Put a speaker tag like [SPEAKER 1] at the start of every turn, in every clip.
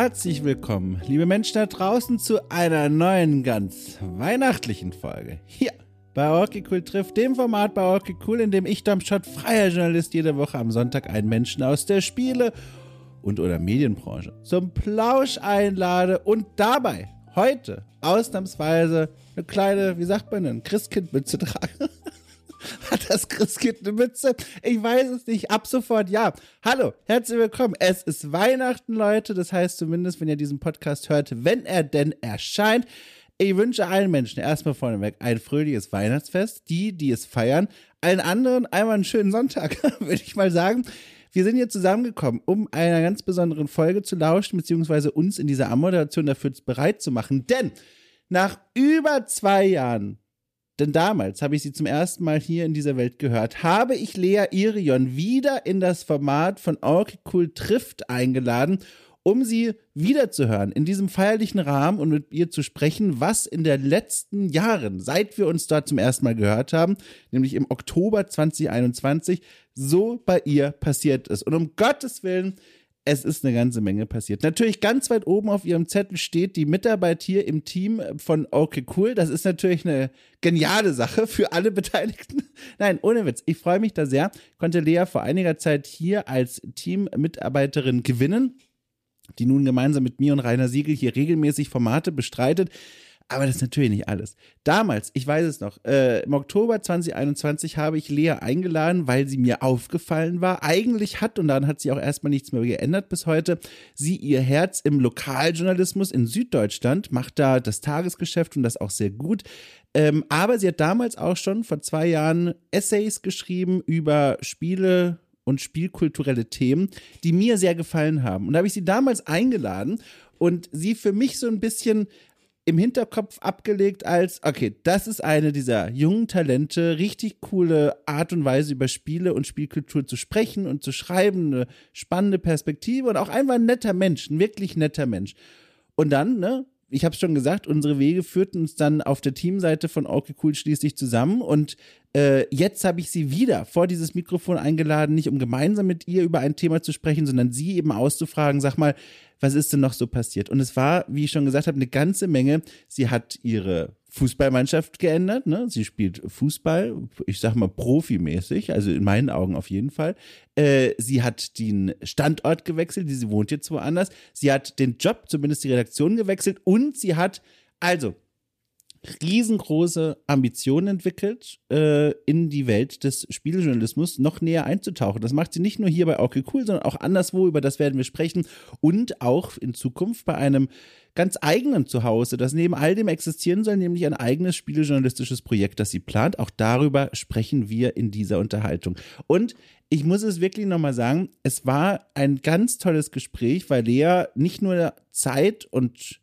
[SPEAKER 1] Herzlich willkommen, liebe Menschen da draußen, zu einer neuen, ganz weihnachtlichen Folge. Hier bei Orky Cool trifft, dem Format bei Orky Cool, in dem ich, Dom Schott, freier Journalist, jede Woche am Sonntag einen Menschen aus der Spiele- und oder Medienbranche zum Plausch einlade und dabei heute ausnahmsweise eine kleine, wie sagt man denn, Christkindmütze trage. Hat das Christkind eine Mütze? Ich weiß es nicht. Ab sofort ja. Hallo, herzlich willkommen. Es ist Weihnachten, Leute. Das heißt zumindest, wenn ihr diesen Podcast hört, wenn er denn erscheint. Ich wünsche allen Menschen erstmal vorneweg ein fröhliches Weihnachtsfest. Die, die es feiern. Allen anderen einmal einen schönen Sonntag, würde ich mal sagen. Wir sind hier zusammengekommen, um einer ganz besonderen Folge zu lauschen, beziehungsweise uns in dieser Ammoderation dafür bereit zu machen. Denn nach über zwei Jahren denn damals habe ich sie zum ersten Mal hier in dieser Welt gehört. Habe ich Lea Irion wieder in das Format von Okay Cool trifft eingeladen, um sie wiederzuhören in diesem feierlichen Rahmen und mit ihr zu sprechen, was in den letzten Jahren, seit wir uns dort zum ersten Mal gehört haben, nämlich im Oktober 2021, so bei ihr passiert ist. Und um Gottes Willen, es ist eine ganze Menge passiert. Natürlich ganz weit oben auf ihrem Zettel steht die Mitarbeit hier im Team von Okay Cool. Das ist natürlich eine geniale Sache für alle Beteiligten. Nein, ohne Witz. Ich freue mich da sehr. Konnte Lea vor einiger Zeit hier als Teammitarbeiterin gewinnen, die nun gemeinsam mit mir und Rainer Siegel hier regelmäßig Formate bestreitet. Aber das ist natürlich nicht alles. Damals, ich weiß es noch, äh, im Oktober 2021 habe ich Lea eingeladen, weil sie mir aufgefallen war. Eigentlich hat, und daran hat sie auch erstmal nichts mehr geändert bis heute, sie ihr Herz im Lokaljournalismus in Süddeutschland, macht da das Tagesgeschäft und das auch sehr gut. Ähm, aber sie hat damals auch schon vor zwei Jahren Essays geschrieben über Spiele und spielkulturelle Themen, die mir sehr gefallen haben. Und da habe ich sie damals eingeladen und sie für mich so ein bisschen im Hinterkopf abgelegt als, okay, das ist eine dieser jungen Talente, richtig coole Art und Weise über Spiele und Spielkultur zu sprechen und zu schreiben, eine spannende Perspektive und auch einfach ein netter Mensch, ein wirklich netter Mensch. Und dann, ne, ich habe es schon gesagt, unsere Wege führten uns dann auf der Teamseite von Okay Cool schließlich zusammen und äh, jetzt habe ich sie wieder vor dieses Mikrofon eingeladen, nicht um gemeinsam mit ihr über ein Thema zu sprechen, sondern sie eben auszufragen, sag mal, was ist denn noch so passiert? Und es war, wie ich schon gesagt habe, eine ganze Menge. Sie hat ihre Fußballmannschaft geändert. Ne? Sie spielt Fußball, ich sag mal profimäßig, also in meinen Augen auf jeden Fall. Äh, sie hat den Standort gewechselt, sie wohnt jetzt woanders. Sie hat den Job, zumindest die Redaktion gewechselt und sie hat, also riesengroße Ambitionen entwickelt, äh, in die Welt des Spieljournalismus noch näher einzutauchen. Das macht sie nicht nur hier bei Okay Cool, sondern auch anderswo, über das werden wir sprechen und auch in Zukunft bei einem ganz eigenen Zuhause, das neben all dem existieren soll, nämlich ein eigenes spielejournalistisches Projekt, das sie plant. Auch darüber sprechen wir in dieser Unterhaltung. Und ich muss es wirklich nochmal sagen, es war ein ganz tolles Gespräch, weil Lea nicht nur Zeit und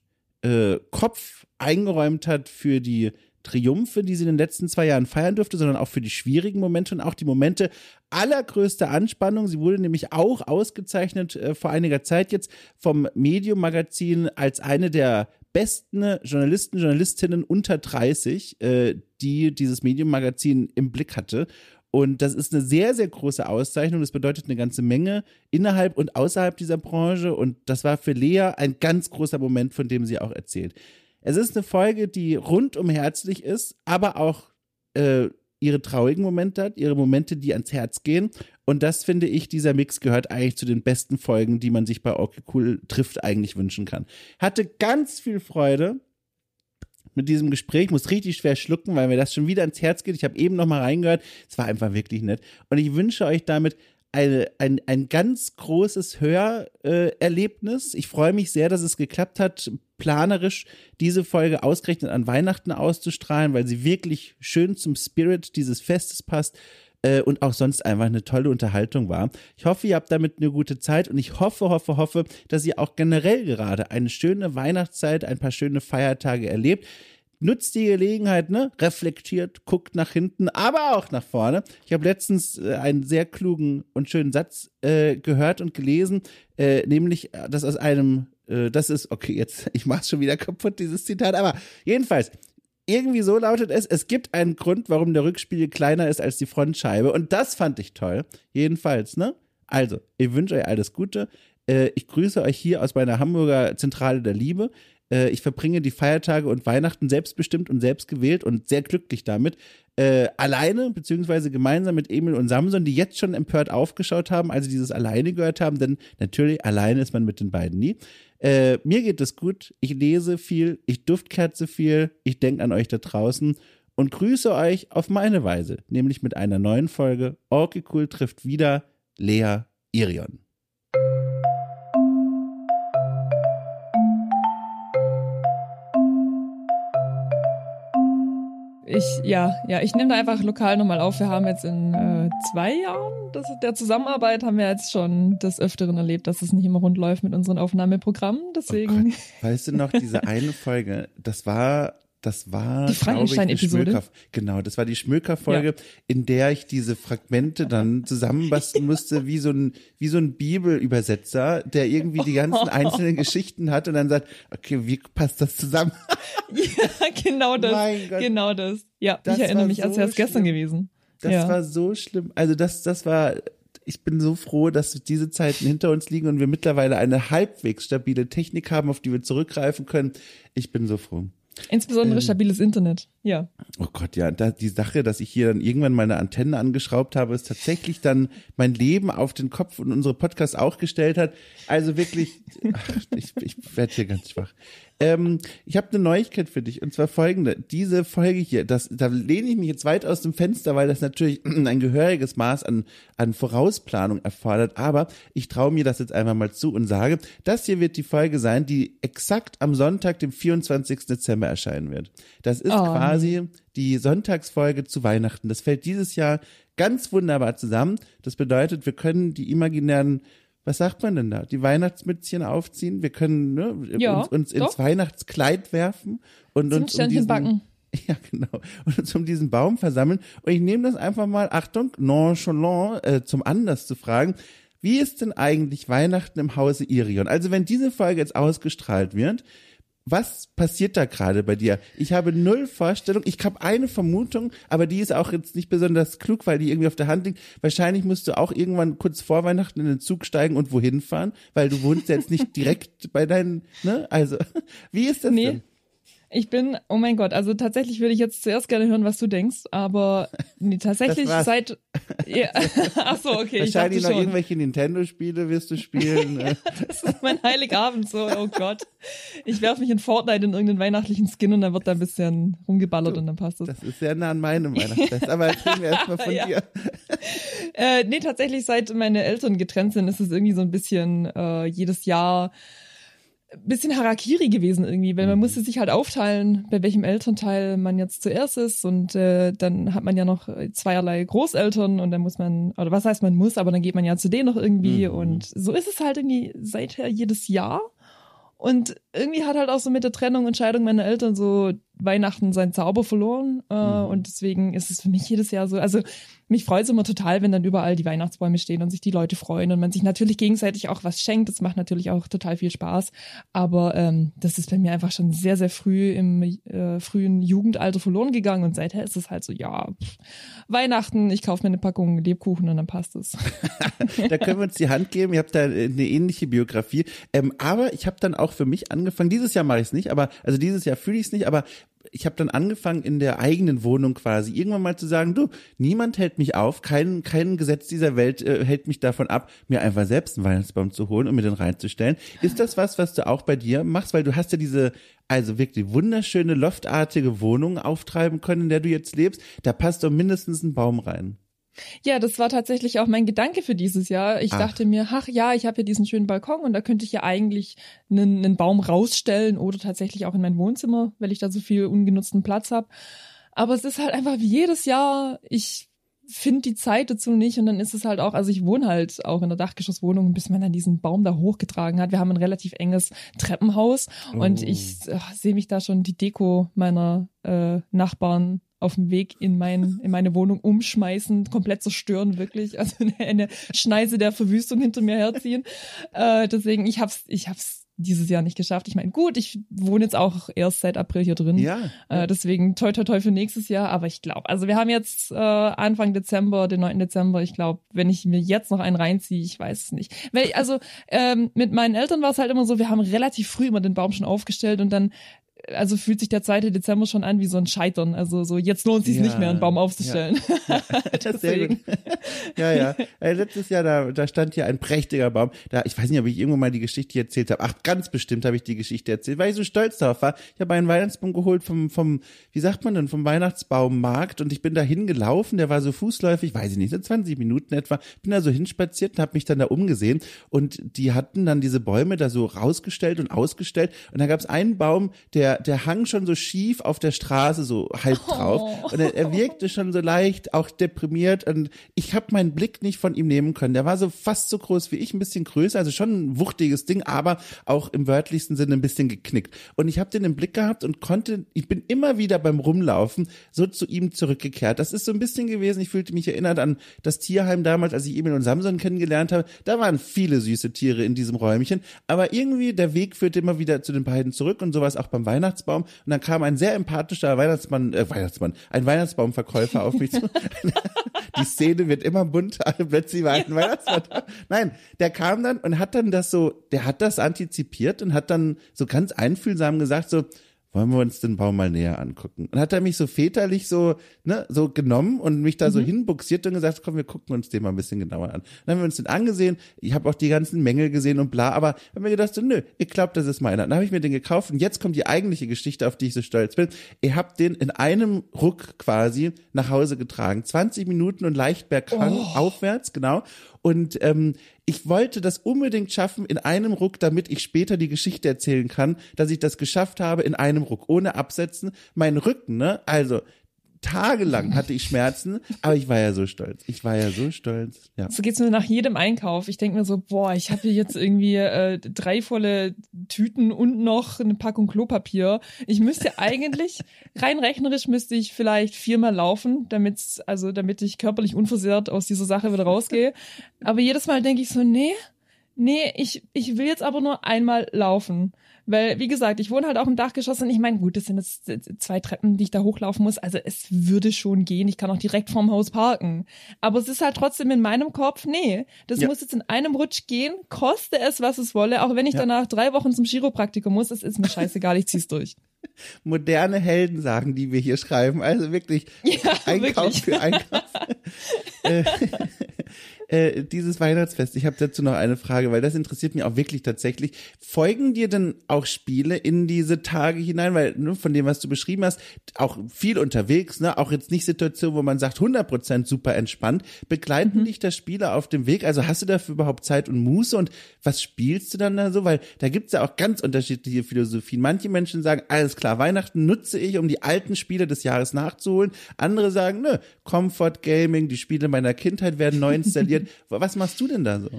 [SPEAKER 1] äh, Kopf eingeräumt hat für die Triumphe, die sie in den letzten zwei Jahren feiern durfte, sondern auch für die schwierigen Momente und auch die Momente allergrößter Anspannung. Sie wurde nämlich auch ausgezeichnet äh, vor einiger Zeit jetzt vom Medium Magazin als eine der besten Journalisten, Journalistinnen unter 30, äh, die dieses Medium Magazin im Blick hatte. Und das ist eine sehr, sehr große Auszeichnung. Das bedeutet eine ganze Menge innerhalb und außerhalb dieser Branche. Und das war für Lea ein ganz großer Moment, von dem sie auch erzählt. Es ist eine Folge, die rundum herzlich ist, aber auch äh, ihre traurigen Momente hat, ihre Momente, die ans Herz gehen. Und das finde ich, dieser Mix gehört eigentlich zu den besten Folgen, die man sich bei Okay Cool trifft, eigentlich wünschen kann. Hatte ganz viel Freude mit diesem Gespräch, muss richtig schwer schlucken, weil mir das schon wieder ins Herz geht. Ich habe eben noch mal reingehört. Es war einfach wirklich nett. Und ich wünsche euch damit eine, ein, ein ganz großes Hörerlebnis. ich freue mich sehr, dass es geklappt hat, planerisch diese Folge ausgerechnet an Weihnachten auszustrahlen, weil sie wirklich schön zum Spirit dieses Festes passt äh, und auch sonst einfach eine tolle Unterhaltung war. Ich hoffe, ihr habt damit eine gute Zeit und ich hoffe, hoffe, hoffe, dass ihr auch generell gerade eine schöne Weihnachtszeit, ein paar schöne Feiertage erlebt nutzt die Gelegenheit, ne? reflektiert, guckt nach hinten, aber auch nach vorne. Ich habe letztens äh, einen sehr klugen und schönen Satz äh, gehört und gelesen, äh, nämlich, äh, dass aus einem, das ist, okay, jetzt, ich mach's schon wieder kaputt, dieses Zitat, aber jedenfalls, irgendwie so lautet es, es gibt einen Grund, warum der Rückspiegel kleiner ist als die Frontscheibe und das fand ich toll. Jedenfalls, ne? Also, ich wünsche euch alles Gute Äh, ich grüße euch hier aus meiner Hamburger Zentrale der Liebe. Äh, ich verbringe die Feiertage und Weihnachten selbstbestimmt und selbstgewählt und sehr glücklich damit. Äh, alleine, beziehungsweise gemeinsam mit Emil und Samson, die jetzt schon empört aufgeschaut haben, als sie dieses alleine gehört haben, denn natürlich alleine ist man mit den beiden nie. Äh, mir geht es gut, ich lese viel, ich duftkerze viel, ich denke an euch da draußen und grüße euch auf meine Weise, nämlich mit einer neuen Folge Orky Cool trifft wieder Lea Irion.
[SPEAKER 2] Ich, ja, ja, ich nehme da einfach lokal nochmal auf. Wir haben jetzt in äh, zwei Jahren das, der Zusammenarbeit haben wir jetzt schon des Öfteren erlebt, dass es nicht immer rund läuft mit unseren Aufnahmeprogrammen. Deswegen.
[SPEAKER 1] Oh weißt du noch, diese eine Folge, das war das war
[SPEAKER 2] die Frankenstein-Episode.
[SPEAKER 1] Genau, das war die Schmöker-Folge, ja. in der ich diese Fragmente dann zusammenbasteln musste, wie so ein, wie so ein Bibelübersetzer, der irgendwie die ganzen einzelnen Geschichten hat und dann sagt, okay, wie passt das zusammen?
[SPEAKER 2] ja, genau das. Genau das. Ja, das ich erinnere mich, als wäre es gestern gewesen.
[SPEAKER 1] Das
[SPEAKER 2] ja.
[SPEAKER 1] war so schlimm. Also das, das war, ich bin so froh, dass diese Zeiten hinter uns liegen und wir mittlerweile eine halbwegs stabile Technik haben, auf die wir zurückgreifen können. Ich bin so froh.
[SPEAKER 2] Insbesondere ähm, stabiles Internet, ja.
[SPEAKER 1] Oh Gott, ja, da, die Sache, dass ich hier dann irgendwann meine Antenne angeschraubt habe, ist tatsächlich dann mein Leben auf den Kopf und unsere Podcasts auch gestellt hat. Also wirklich, ach, ich, ich werde hier ganz schwach. Ähm, ich habe eine Neuigkeit für dich und zwar folgende. Diese Folge hier, das, da lehne ich mich jetzt weit aus dem Fenster, weil das natürlich ein gehöriges Maß an, an Vorausplanung erfordert. Aber ich traue mir das jetzt einfach mal zu und sage, das hier wird die Folge sein, die exakt am Sonntag, dem 24. Dezember erscheinen wird. Das ist oh. quasi die Sonntagsfolge zu Weihnachten. Das fällt dieses Jahr ganz wunderbar zusammen. Das bedeutet, wir können die imaginären was sagt man denn da? Die Weihnachtsmützchen aufziehen. Wir können ne, ja, uns, uns ins Weihnachtskleid werfen und uns um diesen, backen. Ja, genau. Und uns um diesen Baum versammeln. Und ich nehme das einfach mal, Achtung, nonchalant, äh, zum Anlass zu fragen, wie ist denn eigentlich Weihnachten im Hause Irion? Also wenn diese Folge jetzt ausgestrahlt wird, was passiert da gerade bei dir? Ich habe null Vorstellung. Ich habe eine Vermutung, aber die ist auch jetzt nicht besonders klug, weil die irgendwie auf der Hand liegt. Wahrscheinlich musst du auch irgendwann kurz vor Weihnachten in den Zug steigen und wohin fahren, weil du wohnst jetzt nicht direkt bei deinen, ne? Also, wie ist das nee. denn?
[SPEAKER 2] Ich bin, oh mein Gott, also tatsächlich würde ich jetzt zuerst gerne hören, was du denkst, aber nee, tatsächlich seit. Ja, ach so, okay.
[SPEAKER 1] Wahrscheinlich
[SPEAKER 2] ich
[SPEAKER 1] noch
[SPEAKER 2] schon.
[SPEAKER 1] irgendwelche Nintendo-Spiele wirst du spielen.
[SPEAKER 2] ja, das ist mein Heiligabend so, oh Gott. Ich werfe mich in Fortnite in irgendeinen weihnachtlichen Skin und dann wird da ein bisschen rumgeballert du, und dann passt es.
[SPEAKER 1] Das ist sehr nah an meinem Weihnachtsfest, aber erzähl mir erstmal von ja. dir.
[SPEAKER 2] Äh, nee, tatsächlich, seit meine Eltern getrennt sind, ist es irgendwie so ein bisschen äh, jedes Jahr bisschen Harakiri gewesen irgendwie, weil man mhm. musste sich halt aufteilen, bei welchem Elternteil man jetzt zuerst ist und äh, dann hat man ja noch zweierlei Großeltern und dann muss man, oder was heißt man muss, aber dann geht man ja zu denen noch irgendwie mhm. und so ist es halt irgendwie seither jedes Jahr und irgendwie hat halt auch so mit der Trennung und Scheidung meiner Eltern so Weihnachten seinen Zauber verloren äh, mhm. und deswegen ist es für mich jedes Jahr so, also mich freut es immer total, wenn dann überall die Weihnachtsbäume stehen und sich die Leute freuen und man sich natürlich gegenseitig auch was schenkt. Das macht natürlich auch total viel Spaß. Aber ähm, das ist bei mir einfach schon sehr, sehr früh im äh, frühen Jugendalter verloren gegangen und seither ist es halt so, ja, pff, Weihnachten, ich kaufe mir eine Packung Lebkuchen und dann passt es.
[SPEAKER 1] da können wir uns die Hand geben. Ihr habt da eine ähnliche Biografie. Ähm, aber ich habe dann auch für mich angefangen, dieses Jahr mache ich es nicht, aber also dieses Jahr fühle ich es nicht, aber ich habe dann angefangen in der eigenen Wohnung quasi irgendwann mal zu sagen, du, niemand hält mich auf, kein, kein Gesetz dieser Welt äh, hält mich davon ab, mir einfach selbst einen Weihnachtsbaum zu holen und mir den reinzustellen. Ist das was, was du auch bei dir machst? Weil du hast ja diese, also wirklich wunderschöne, loftartige Wohnung auftreiben können, in der du jetzt lebst. Da passt doch mindestens ein Baum rein.
[SPEAKER 2] Ja, das war tatsächlich auch mein Gedanke für dieses Jahr. Ich ach. dachte mir, ach ja, ich habe hier diesen schönen Balkon und da könnte ich ja eigentlich einen, einen Baum rausstellen oder tatsächlich auch in mein Wohnzimmer, weil ich da so viel ungenutzten Platz habe. Aber es ist halt einfach wie jedes Jahr, ich finde die Zeit dazu nicht und dann ist es halt auch, also ich wohne halt auch in der Dachgeschosswohnung, bis man dann diesen Baum da hochgetragen hat. Wir haben ein relativ enges Treppenhaus oh. und ich sehe mich da schon die Deko meiner äh, Nachbarn auf dem Weg in, mein, in meine Wohnung umschmeißen, komplett zerstören, wirklich. Also eine, Schneise der Verwüstung hinter mir herziehen. Äh, deswegen, ich hab's, ich hab's dieses Jahr nicht geschafft. Ich meine, gut, ich wohne jetzt auch erst seit April hier drin.
[SPEAKER 1] Ja.
[SPEAKER 2] Äh, deswegen toi toi toi für nächstes Jahr. Aber ich glaube, also wir haben jetzt äh, Anfang Dezember, den 9. Dezember. Ich glaube, wenn ich mir jetzt noch einen reinziehe, ich weiß es nicht. Weil, also ähm, mit meinen Eltern war es halt immer so, wir haben relativ früh immer den Baum schon aufgestellt und dann also fühlt sich der 2. Dezember schon an wie so ein Scheitern. Also so, jetzt lohnt es sich
[SPEAKER 1] Ja.
[SPEAKER 2] nicht mehr, einen Baum aufzustellen.
[SPEAKER 1] Ja. Sehr gut. ja, ja. Äh, letztes Jahr, da, da stand hier ein prächtiger Baum. Da, ich weiß nicht, ob ich irgendwo mal die Geschichte erzählt habe. Ach, ganz bestimmt habe ich die Geschichte erzählt, weil ich so stolz darauf war. Ich habe einen Weihnachtsbaum geholt vom, vom, wie sagt man denn, vom Weihnachtsbaummarkt und ich bin da hingelaufen, der war so fußläufig, weiß ich nicht, so 20 Minuten etwa, bin da so hinspaziert und habe mich dann da umgesehen und die hatten dann diese Bäume da so rausgestellt und ausgestellt und da gab es einen Baum, der, der hang schon so schief auf der Straße so halb drauf und er, er wirkte schon so leicht auch deprimiert und ich habe meinen Blick nicht von ihm nehmen können. Der war so fast so groß wie ich, ein bisschen größer, also schon ein wuchtiges Ding, aber auch im wörtlichsten Sinne ein bisschen geknickt. Und ich habe den im Blick gehabt und konnte, ich bin immer wieder beim Rumlaufen so zu ihm zurückgekehrt. Das ist so ein bisschen gewesen, ich fühlte mich erinnert an das Tierheim damals, als ich Emil und Samson kennengelernt habe. Da waren viele süße Tiere in diesem Räumchen, aber irgendwie der Weg führte immer wieder zu den beiden zurück und sowas auch beim Weihnachtsbaum. Und dann kam ein sehr empathischer Weihnachtsmann, äh, Weihnachtsmann, ein Weihnachtsbaumverkäufer auf mich zu. Die Szene wird immer bunter, plötzlich war ein Weihnachtsmann. Nein, der kam dann und hat dann das so, der hat das antizipiert und hat dann so ganz einfühlsam gesagt so, wollen wir uns den Baum mal näher angucken? Und hat er mich so väterlich so, ne, so genommen und mich da so hinbuxiert und gesagt, komm, wir gucken uns den mal ein bisschen genauer an. Dann haben wir uns den angesehen. Ich habe auch die ganzen Mängel gesehen und bla, aber haben mir gedacht, so, nö, ich glaube, das ist meiner. Dann habe ich mir den gekauft und jetzt kommt die eigentliche Geschichte, auf die ich so stolz bin. Ihr habt den in einem Ruck quasi nach Hause getragen. 20 Minuten und leicht berghang aufwärts, genau. Und ähm, ich wollte das unbedingt schaffen in einem Ruck, damit ich später die Geschichte erzählen kann, dass ich das geschafft habe in einem Ruck, ohne Absetzen. Mein Rücken, ne? Also tagelang hatte ich Schmerzen, aber ich war ja so stolz. Ich war ja so stolz. Ja.
[SPEAKER 2] So geht's mir nach jedem Einkauf. Ich denke mir so, boah, ich habe hier jetzt irgendwie äh, drei volle Tüten und noch eine Packung Klopapier. Ich müsste eigentlich, rein rechnerisch müsste ich vielleicht viermal laufen, damit also damit ich körperlich unversehrt aus dieser Sache wieder rausgehe. Aber jedes Mal denke ich so, nee, nee, ich, ich will jetzt aber nur einmal laufen. Weil, wie gesagt, ich wohne halt auch im Dachgeschoss und ich meine, gut, das sind jetzt zwei Treppen, die ich da hochlaufen muss. Also es würde schon gehen. Ich kann auch direkt vorm Haus parken. Aber es ist halt trotzdem in meinem Kopf, nee, das
[SPEAKER 1] Ja.
[SPEAKER 2] muss jetzt in einem Rutsch gehen, koste es, was es wolle. Auch wenn ich
[SPEAKER 1] Ja.
[SPEAKER 2] danach drei Wochen zum Chiropraktiker muss, es ist mir scheißegal, ich zieh's durch.
[SPEAKER 1] Moderne Heldensagen, die wir hier schreiben. Also wirklich
[SPEAKER 2] Ja,
[SPEAKER 1] Einkauf
[SPEAKER 2] wirklich.
[SPEAKER 1] für Einkauf. äh, dieses Weihnachtsfest, ich habe dazu noch eine Frage, weil das interessiert mich auch wirklich tatsächlich. Folgen dir denn auch Spiele in diese Tage hinein? Weil ne, von dem, was du beschrieben hast, auch viel unterwegs, ne? auch jetzt nicht Situationen, wo man sagt 100% super entspannt. Begleiten dich da Spiele auf dem Weg? Also hast du dafür überhaupt Zeit und Muße? Und was spielst du dann da so? Weil da gibt's ja auch ganz unterschiedliche Philosophien. Manche Menschen sagen, alles klar, Weihnachten nutze ich, um die alten Spiele des Jahres nachzuholen. Andere sagen, nö, Comfort Gaming, die Spiele meiner Kindheit werden neu installiert. Was machst du denn da so?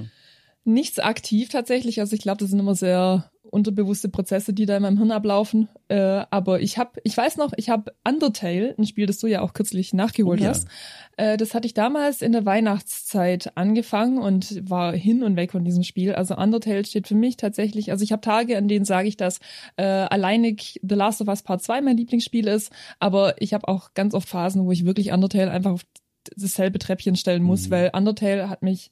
[SPEAKER 2] Nichts aktiv tatsächlich. Also ich glaube, das sind immer sehr unterbewusste Prozesse, die da in meinem Hirn ablaufen. Äh, aber ich habe, ich weiß noch, ich habe Undertale, ein Spiel, das du ja auch kürzlich nachgeholt
[SPEAKER 1] Oh ja.
[SPEAKER 2] hast. Äh, das hatte ich damals in der Weihnachtszeit angefangen und war hin und weg von diesem Spiel. Also Undertale steht für mich tatsächlich, also ich habe Tage, an denen sage ich, dass äh, alleinig The Last of Us Part 2 mein Lieblingsspiel ist, aber ich habe auch ganz oft Phasen, wo ich wirklich Undertale einfach auf dasselbe Treppchen stellen muss,
[SPEAKER 1] Mhm.
[SPEAKER 2] weil Undertale hat mich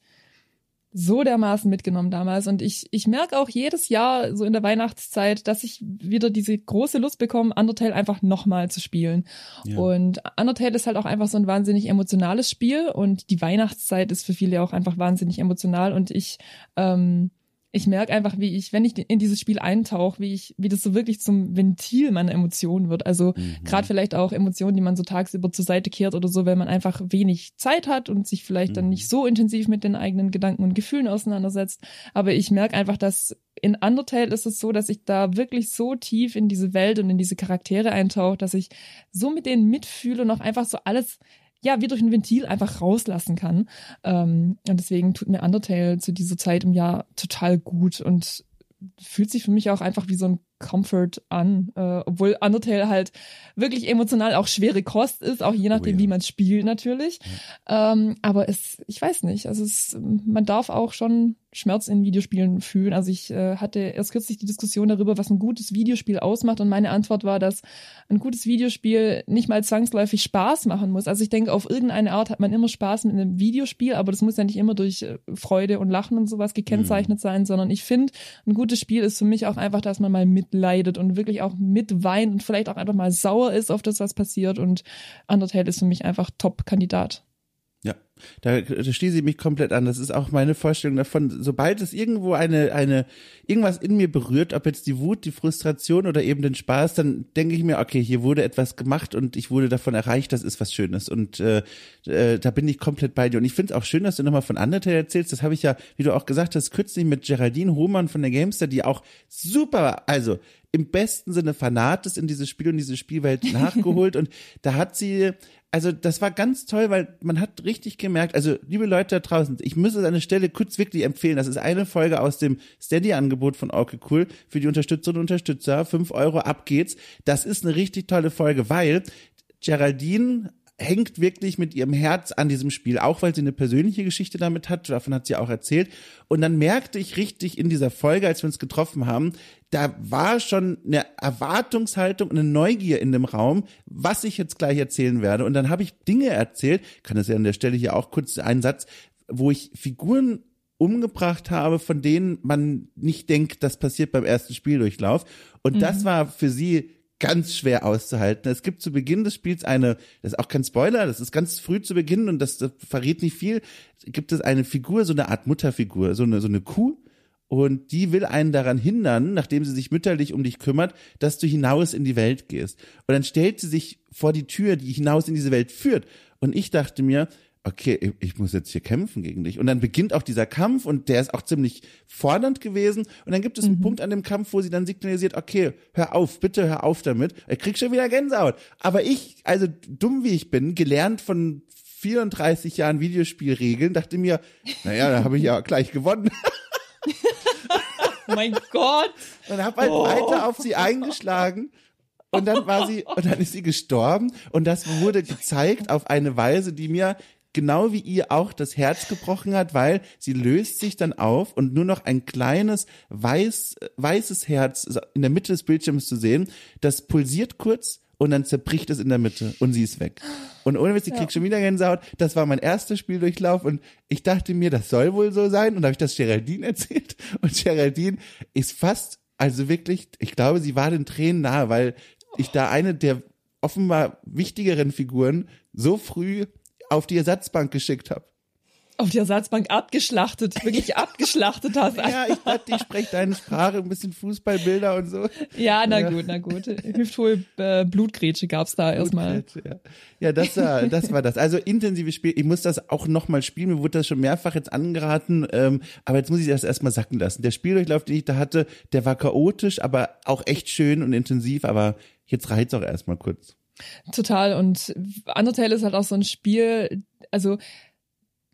[SPEAKER 2] so dermaßen mitgenommen damals. Und ich, ich merke auch jedes Jahr so in der Weihnachtszeit, dass ich wieder diese große Lust bekomme, Undertale einfach nochmal zu spielen.
[SPEAKER 1] Ja.
[SPEAKER 2] Und Undertale ist halt auch einfach so ein wahnsinnig emotionales Spiel und die Weihnachtszeit ist für viele auch einfach wahnsinnig emotional und ich, ähm, ich merke einfach, wie ich, wenn ich in dieses Spiel eintauche, wie ich, wie das so wirklich zum Ventil meiner Emotionen wird. Also
[SPEAKER 1] Mhm.
[SPEAKER 2] gerade vielleicht auch Emotionen, die man so tagsüber zur Seite kehrt oder so, wenn man einfach wenig Zeit hat und sich vielleicht dann
[SPEAKER 1] Mhm.
[SPEAKER 2] nicht so intensiv mit den eigenen Gedanken und Gefühlen auseinandersetzt. Aber ich merke einfach, dass in Undertale ist es so, dass ich da wirklich so tief in diese Welt und in diese Charaktere eintauche, dass ich so mit denen mitfühle und auch einfach so alles ja, wie durch ein Ventil einfach rauslassen kann. Ähm, und deswegen tut mir Undertale zu dieser Zeit im Jahr total gut und fühlt sich für mich auch einfach wie so ein Comfort an, äh, obwohl Undertale halt wirklich emotional auch schwere Kost ist, auch je nachdem,
[SPEAKER 1] ja.
[SPEAKER 2] wie man spielt natürlich. Ähm, aber es, ich weiß nicht, also es, man darf auch schon Schmerz in Videospielen fühlen. Also ich äh, hatte erst kürzlich die Diskussion darüber, was ein gutes Videospiel ausmacht und meine Antwort war, dass ein gutes Videospiel nicht mal zwangsläufig Spaß machen muss. Also ich denke, auf irgendeine Art hat man immer Spaß mit einem Videospiel, aber das muss ja nicht immer durch äh, Freude und Lachen und sowas gekennzeichnet mhm. sein, sondern ich finde, ein gutes Spiel ist für mich auch einfach, dass man mal mitleidet und wirklich auch mitweint und vielleicht auch einfach mal sauer ist auf das, was passiert und Undertale ist für mich einfach Top-Kandidat.
[SPEAKER 1] Ja, da, da schließe ich mich komplett an. Das ist auch meine Vorstellung davon. Sobald es irgendwo eine, eine, irgendwas in mir berührt, ob jetzt die Wut, die Frustration oder eben den Spaß, dann denke ich mir, okay, hier wurde etwas gemacht und ich wurde davon erreicht, das ist was Schönes. Und äh, äh, da bin ich komplett bei dir. Und ich finde es auch schön, dass du nochmal von Undertale erzählst. Das habe ich ja, wie du auch gesagt hast, kürzlich mit Geraldine Hohmann von der Gamester, die auch super, also im besten Sinne Fanat ist in dieses Spiel und diese Spielwelt nachgeholt. und da hat sie also das war ganz toll, weil man hat richtig gemerkt, also liebe Leute da draußen, ich muss es an der Stelle kurz wirklich empfehlen. Das ist eine Folge aus dem Steady-Angebot von Orke Cool für die Unterstützerinnen und Unterstützer. Fünf Euro, ab geht's. Das ist eine richtig tolle Folge, weil Geraldine hängt wirklich mit ihrem Herz an diesem Spiel, auch weil sie eine persönliche Geschichte damit hat, davon hat sie auch erzählt. Und dann merkte ich richtig in dieser Folge, als wir uns getroffen haben, da war schon eine Erwartungshaltung, eine Neugier in dem Raum, was ich jetzt gleich erzählen werde. Und dann habe ich Dinge erzählt, kann das ja an der Stelle hier auch kurz einen Satz, wo ich Figuren umgebracht habe, von denen man nicht denkt, das passiert beim ersten Spieldurchlauf. Und mhm. das war für sie ganz schwer auszuhalten. Es gibt zu Beginn des Spiels eine, das ist auch kein Spoiler, das ist ganz früh zu Beginn und das, das verrät nicht viel, gibt es eine Figur, so eine Art Mutterfigur, so eine, so eine Kuh, und die will einen daran hindern, nachdem sie sich mütterlich um dich kümmert, dass du hinaus in die Welt gehst. Und dann stellt sie sich vor die Tür, die hinaus in diese Welt führt. Und ich dachte mir, okay, ich muss jetzt hier kämpfen gegen dich. Und dann beginnt auch dieser Kampf und der ist auch ziemlich fordernd gewesen. Und dann gibt es einen mhm. Punkt an dem Kampf, wo sie dann signalisiert, okay, hör auf, bitte hör auf damit. Er kriegt schon wieder Gänsehaut. Aber ich, also dumm wie ich bin, gelernt von 34 Jahren Videospielregeln, dachte mir, naja, da habe ich ja gleich gewonnen.
[SPEAKER 2] mein Gott.
[SPEAKER 1] Und habe halt oh. weiter auf sie eingeschlagen. Und dann war sie, und dann ist sie gestorben. Und das wurde gezeigt auf eine Weise, die mir genau wie ihr auch das Herz gebrochen hat, weil sie löst sich dann auf und nur noch ein kleines weiß, weißes Herz in der Mitte des Bildschirms zu sehen, das pulsiert kurz und dann zerbricht es in der Mitte und sie ist weg. Und ohne Witz, ich krieg schon wieder Gänsehaut. Das war mein erster Spieldurchlauf und ich dachte mir, das soll wohl so sein und habe ich das Geraldine erzählt und Geraldine ist fast, also wirklich, ich glaube, sie war den Tränen nahe, weil ich da eine der offenbar wichtigeren Figuren so früh auf die Ersatzbank geschickt habe.
[SPEAKER 2] Auf die Ersatzbank abgeschlachtet, wirklich abgeschlachtet hast.
[SPEAKER 1] ja, ich dachte, ich spreche deine Sprache, ein bisschen Fußballbilder und so.
[SPEAKER 2] Ja, na ja. gut, na gut. Hüfthohl äh, Blutgrätsche gab's da erstmal.
[SPEAKER 1] Ja. ja, das war das war das. Also intensives Spiel. Ich muss das auch nochmal spielen. Mir wurde das schon mehrfach jetzt angeraten, ähm, aber jetzt muss ich das erstmal sacken lassen. Der Spieldurchlauf, den ich da hatte, der war chaotisch, aber auch echt schön und intensiv, aber jetzt reicht's auch erstmal kurz.
[SPEAKER 2] Total. Und Undertale ist halt auch so ein Spiel, also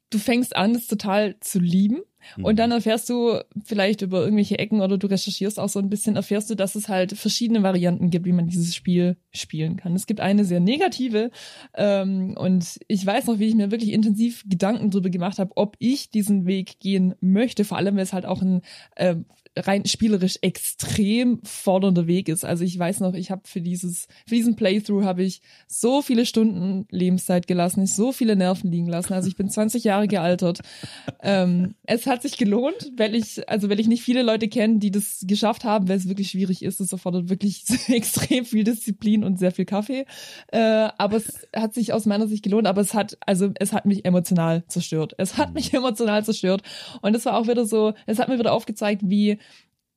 [SPEAKER 2] du fängst an, es total zu lieben. Und dann mhm. erfährst du vielleicht über irgendwelche Ecken oder du recherchierst auch so ein bisschen, erfährst du, dass es halt verschiedene Varianten gibt, wie man dieses Spiel spielen kann. Es gibt eine sehr negative ähm, und ich weiß noch, wie ich mir wirklich intensiv Gedanken darüber gemacht habe, ob ich diesen Weg gehen möchte, vor allem weil es halt auch ein äh, rein spielerisch extrem fordernder Weg ist. Also ich weiß noch, ich habe für dieses für diesen Playthrough habe ich so viele Stunden Lebenszeit gelassen, ich so viele Nerven liegen lassen. Also ich bin 20 Jahre gealtert. ähm, es hat sich gelohnt, weil ich also weil ich nicht viele Leute kenne, die das geschafft haben, weil es wirklich schwierig ist. Es erfordert wirklich extrem viel Disziplin und sehr viel Kaffee. Äh, aber es hat sich aus meiner Sicht gelohnt. Aber es hat also es hat mich emotional zerstört. Es hat mich emotional zerstört und es war auch wieder so. Es hat mir wieder aufgezeigt, wie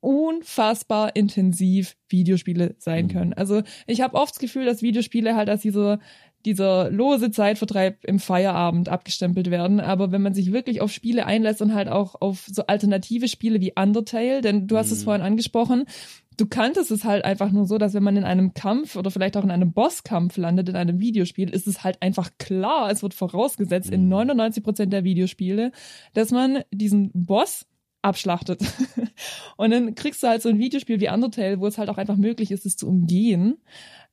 [SPEAKER 2] unfassbar intensiv Videospiele sein mhm. können. Also ich habe oft das Gefühl, dass Videospiele halt als dieser dieser lose Zeitvertreib im Feierabend abgestempelt werden. Aber wenn man sich wirklich auf Spiele einlässt und halt auch auf so alternative Spiele wie Undertale, denn du hast mhm. es vorhin angesprochen, du kanntest es halt einfach nur so, dass wenn man in einem Kampf oder vielleicht auch in einem Bosskampf landet in einem Videospiel, ist es halt einfach klar, es wird vorausgesetzt in 99 mhm. Prozent der Videospiele, dass man diesen Boss abschlachtet. und dann kriegst du halt so ein Videospiel wie Undertale, wo es halt auch einfach möglich ist, es zu umgehen.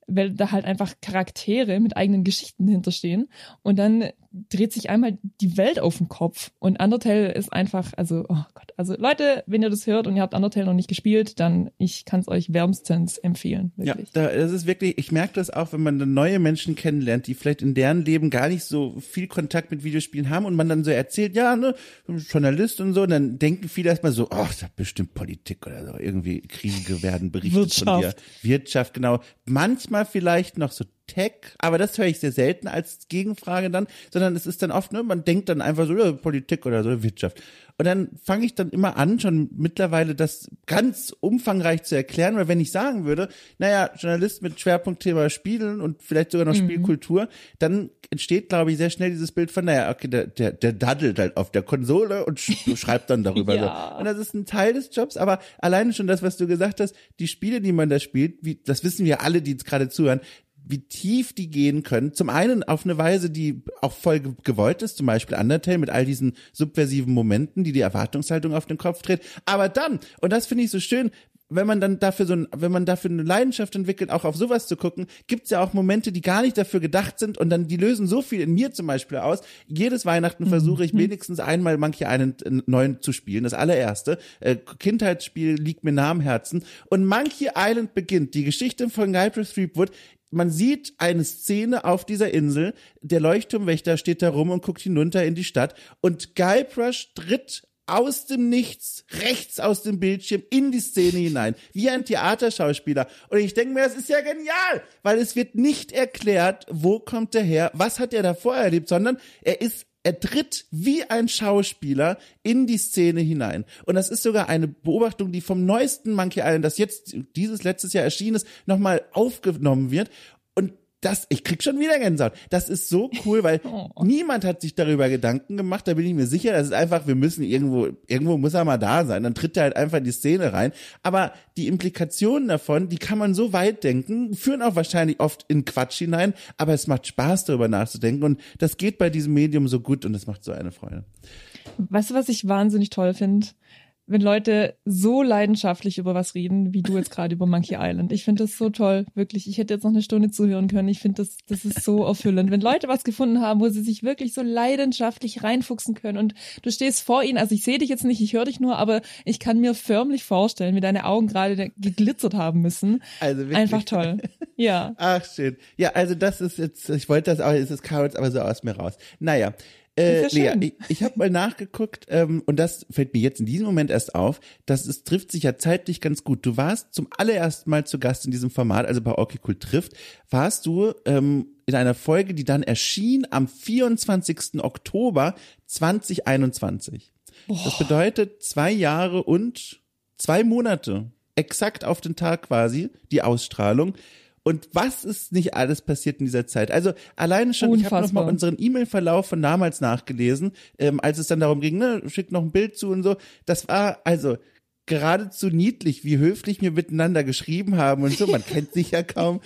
[SPEAKER 2] Weil da halt einfach Charaktere mit eigenen Geschichten hinterstehen und dann dreht sich einmal die Welt auf den Kopf und Undertale ist einfach, also, oh Gott, also Leute, wenn ihr das hört und ihr habt Undertale noch nicht gespielt, dann ich kann es euch wärmstens empfehlen,
[SPEAKER 1] wirklich. Ja, das ist wirklich, ich merke das auch, wenn man dann neue Menschen kennenlernt, die vielleicht in deren Leben gar nicht so viel Kontakt mit Videospielen haben und man dann so erzählt, ja, ne, Journalist und so, und dann denken viele erstmal so, oh, das ist bestimmt Politik oder so, irgendwie Kriege werden berichtet
[SPEAKER 2] Wirtschaft. von dir.
[SPEAKER 1] Wirtschaft, genau. Manchmal vielleicht noch so Tech, aber das höre ich sehr selten als Gegenfrage dann, sondern es ist dann oft, ne, man denkt dann einfach so, ja, Politik oder so, Wirtschaft. Und dann fange ich dann immer an, schon mittlerweile das ganz umfangreich zu erklären, weil wenn ich sagen würde, naja, Journalist mit Schwerpunktthema Spielen und vielleicht sogar noch mhm. Spielkultur, dann entsteht, glaube ich, sehr schnell dieses Bild von, naja, okay, der, der, der daddelt halt auf der Konsole und sch schreibt dann darüber. ja. so. Und das ist ein Teil des Jobs, aber alleine schon das, was du gesagt hast, die Spiele, die man da spielt, wie, das wissen wir alle, die jetzt gerade zuhören, wie tief die gehen können. Zum einen auf eine Weise, die auch voll gewollt ist, zum Beispiel Undertale mit all diesen subversiven Momenten, die die Erwartungshaltung auf den Kopf dreht. Aber dann, und das finde ich so schön, wenn man dann dafür so ein, wenn man dafür eine Leidenschaft entwickelt, auch auf sowas zu gucken, gibt's ja auch Momente, die gar nicht dafür gedacht sind und dann die lösen so viel in mir zum Beispiel aus. Jedes Weihnachten versuche ich mhm. wenigstens einmal manche einen neuen zu spielen, das allererste. Äh, Kindheitsspiel liegt mir nah am Herzen und Monkey Island beginnt. Die Geschichte von Guybrush Threepwood man sieht eine Szene auf dieser Insel, der Leuchtturmwächter steht da rum und guckt hinunter in die Stadt und Guybrush tritt aus dem Nichts, rechts aus dem Bildschirm in die Szene hinein, wie ein Theaterschauspieler. Und ich denke mir, das ist ja genial, weil es wird nicht erklärt, wo kommt er her, was hat er davor erlebt, sondern er ist er tritt wie ein Schauspieler in die Szene hinein. Und das ist sogar eine Beobachtung, die vom neuesten Monkey Island, das jetzt dieses letztes Jahr erschienen ist, nochmal aufgenommen wird das, ich krieg schon wieder Gänsehaut. Das ist so cool, weil oh. niemand hat sich darüber Gedanken gemacht. Da bin ich mir sicher. Das ist einfach, wir müssen irgendwo, irgendwo muss er mal da sein. Dann tritt er halt einfach in die Szene rein. Aber die Implikationen davon, die kann man so weit denken, führen auch wahrscheinlich oft in Quatsch hinein. Aber es macht Spaß, darüber nachzudenken. Und das geht bei diesem Medium so gut und es macht so eine Freude.
[SPEAKER 2] Weißt du, was ich wahnsinnig toll finde? Wenn Leute so leidenschaftlich über was reden, wie du jetzt gerade über Monkey Island. Ich finde das so toll, wirklich. Ich hätte jetzt noch eine Stunde zuhören können. Ich finde das, das ist so erfüllend. Wenn Leute was gefunden haben, wo sie sich wirklich so leidenschaftlich reinfuchsen können und du stehst vor ihnen, also ich sehe dich jetzt nicht, ich höre dich nur, aber ich kann mir förmlich vorstellen, wie deine Augen gerade geglitzert haben müssen. Also wirklich. Einfach toll. Ja.
[SPEAKER 1] Ach, schön. Ja, also das ist jetzt, ich wollte das auch, es kam jetzt aber so aus mir raus. Naja, äh, Lea, ich, ich habe mal nachgeguckt ähm, und das fällt mir jetzt in diesem Moment erst auf, dass es trifft sich ja zeitlich ganz gut. Du warst zum allerersten Mal zu Gast in diesem Format, also bei Okay Cool trifft, warst du ähm, in einer Folge, die dann erschien am 24. Oktober 2021. Boah. Das bedeutet zwei Jahre und zwei Monate, exakt auf den Tag quasi, die Ausstrahlung. Und was ist nicht alles passiert in dieser Zeit? Also alleine schon, Unfassbar. ich habe nochmal unseren E-Mail-Verlauf von damals nachgelesen, ähm, als es dann darum ging, ne, schickt noch ein Bild zu und so. Das war, also geradezu niedlich, wie höflich wir miteinander geschrieben haben und so. Man kennt sich ja kaum.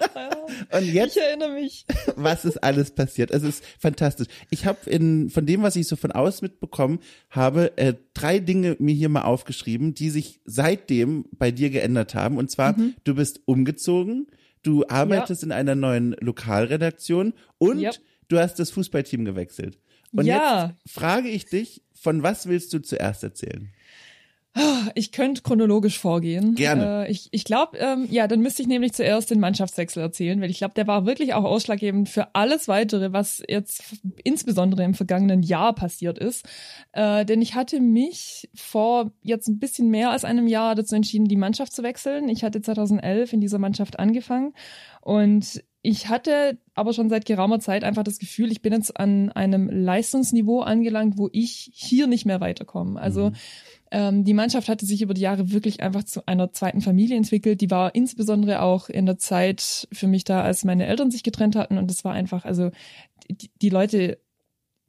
[SPEAKER 1] und jetzt,
[SPEAKER 2] ich erinnere mich.
[SPEAKER 1] was ist alles passiert? Es ist fantastisch. Ich habe in von dem, was ich so von außen mitbekommen habe, äh, drei Dinge mir hier mal aufgeschrieben, die sich seitdem bei dir geändert haben. Und zwar, mhm. du bist umgezogen, du arbeitest ja. in einer neuen Lokalredaktion und ja. du hast das Fußballteam gewechselt. Und ja. jetzt frage ich dich, von was willst du zuerst erzählen?
[SPEAKER 2] Ich könnte chronologisch vorgehen.
[SPEAKER 1] Gerne.
[SPEAKER 2] Äh, ich ich glaube, ähm, ja, dann müsste ich nämlich zuerst den Mannschaftswechsel erzählen, weil ich glaube, der war wirklich auch ausschlaggebend für alles weitere, was jetzt insbesondere im vergangenen Jahr passiert ist. Äh, denn ich hatte mich vor jetzt ein bisschen mehr als einem Jahr dazu entschieden, die Mannschaft zu wechseln. Ich hatte 2011 in dieser Mannschaft angefangen und ich hatte aber schon seit geraumer Zeit einfach das Gefühl, ich bin jetzt an einem Leistungsniveau angelangt, wo ich hier nicht mehr weiterkomme. Also mhm ähm, die Mannschaft hatte sich über die Jahre wirklich einfach zu einer zweiten Familie entwickelt. Die war insbesondere auch in der Zeit für mich da, als meine Eltern sich getrennt hatten. Und das war einfach, also die, die Leute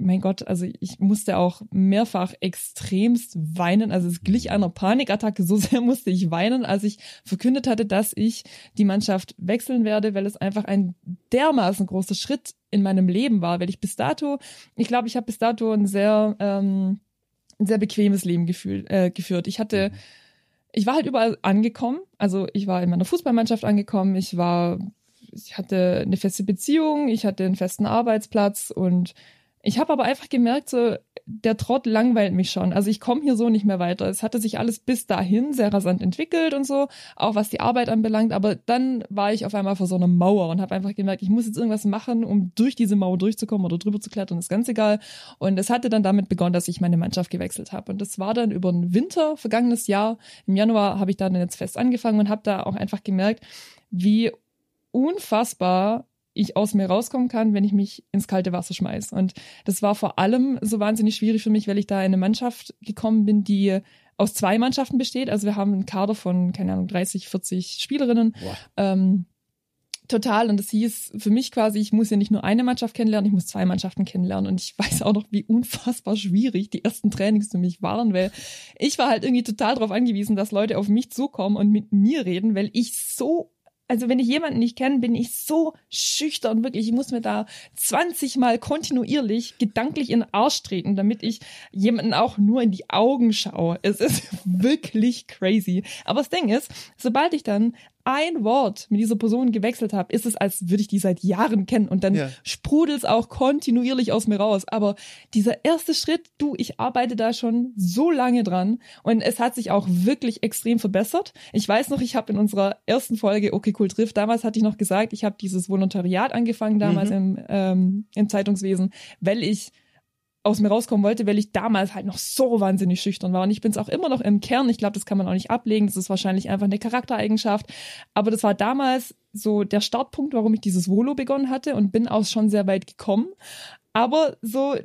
[SPEAKER 2] mein Gott, also ich musste auch mehrfach extremst weinen. Also es glich einer Panikattacke. So sehr musste ich weinen, als ich verkündet hatte, dass ich die Mannschaft wechseln werde, weil es einfach ein dermaßen großer Schritt in meinem Leben war. Weil ich bis dato, ich glaube, ich habe bis dato ein sehr ähm, ein sehr bequemes Leben gefühl, äh, geführt. Ich hatte, mhm. ich war halt überall angekommen. Also ich war in meiner Fußballmannschaft angekommen. Ich war ich hatte eine feste Beziehung, ich hatte einen festen Arbeitsplatz und ich habe aber einfach gemerkt, so der Trott langweilt mich schon. Also ich komme hier so nicht mehr weiter. Es hatte sich alles bis dahin sehr rasant entwickelt und so, auch was die Arbeit anbelangt. Aber dann war ich auf einmal vor so einer Mauer und habe einfach gemerkt, ich muss jetzt irgendwas machen, um durch diese Mauer durchzukommen oder drüber zu klettern. Ist ganz egal. Und es hatte dann damit begonnen, dass ich meine Mannschaft gewechselt habe. Und das war dann über den Winter vergangenes Jahr. Im Januar habe ich dann jetzt fest angefangen und habe da auch einfach gemerkt, wie unfassbar ich aus mir rauskommen kann, wenn ich mich ins kalte Wasser schmeiß. Und das war vor allem so wahnsinnig schwierig für mich, weil ich da in eine Mannschaft gekommen bin, die aus zwei Mannschaften besteht. Also wir haben einen Kader von, keine Ahnung, 30, 40 Spielerinnen. Ähm, total. Und das hieß für mich quasi, ich muss ja nicht nur eine Mannschaft kennenlernen, ich muss zwei Mannschaften kennenlernen. Und ich weiß auch noch, wie unfassbar schwierig die ersten Trainings für mich waren, weil ich war halt irgendwie total darauf angewiesen, dass Leute auf mich zukommen und mit mir reden, weil ich so also wenn ich jemanden nicht kenne, bin ich so schüchtern, wirklich. Ich muss mir da 20 Mal kontinuierlich gedanklich in den Arsch treten, damit ich jemanden auch nur in die Augen schaue. Es ist wirklich crazy. Aber das Ding ist, sobald ich dann ein Wort mit dieser Person gewechselt habe, ist es, als würde ich die seit Jahren kennen und dann ja. sprudelt es auch kontinuierlich aus mir raus. Aber dieser erste Schritt, du, ich arbeite da schon so lange dran und es hat sich auch wirklich extrem verbessert. Ich weiß noch, ich habe in unserer ersten Folge Okay Cool trifft, damals hatte ich noch gesagt, ich habe dieses Volontariat angefangen damals mhm. im, ähm, im Zeitungswesen, weil ich aus mir rauskommen wollte, weil ich damals halt noch so wahnsinnig schüchtern war. Und ich bin es auch immer noch im Kern. Ich glaube, das kann man auch nicht ablegen. Das ist wahrscheinlich einfach eine Charaktereigenschaft. Aber das war damals so der Startpunkt, warum ich dieses Volo begonnen hatte und bin auch schon sehr weit gekommen. Aber so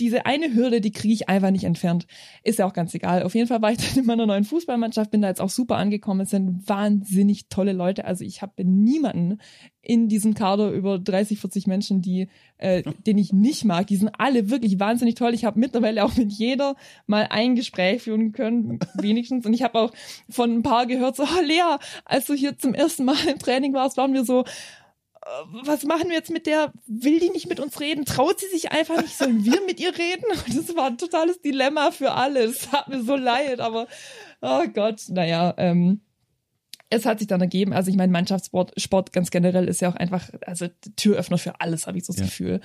[SPEAKER 2] diese eine Hürde, die kriege ich einfach nicht entfernt. Ist ja auch ganz egal. Auf jeden Fall war ich dann in meiner neuen Fußballmannschaft, bin da jetzt auch super angekommen. Es sind wahnsinnig tolle Leute. Also ich habe niemanden in diesem Kader über 30, 40 Menschen, die, äh, den ich nicht mag. Die sind alle wirklich wahnsinnig toll. Ich habe mittlerweile auch mit jeder mal ein Gespräch führen können, wenigstens. Und ich habe auch von ein paar gehört, so, oh, Lea, als du hier zum ersten Mal im Training warst, waren wir so, was machen wir jetzt mit der? Will die nicht mit uns reden? Traut sie sich einfach nicht? Sollen wir mit ihr reden? das war ein totales Dilemma für alle. Es hat mir so leid, aber oh Gott, naja, ähm, es hat sich dann ergeben, also ich meine, Mannschaftssport Sport ganz generell ist ja auch einfach, also Türöffner für alles, habe ich so das ja. Gefühl.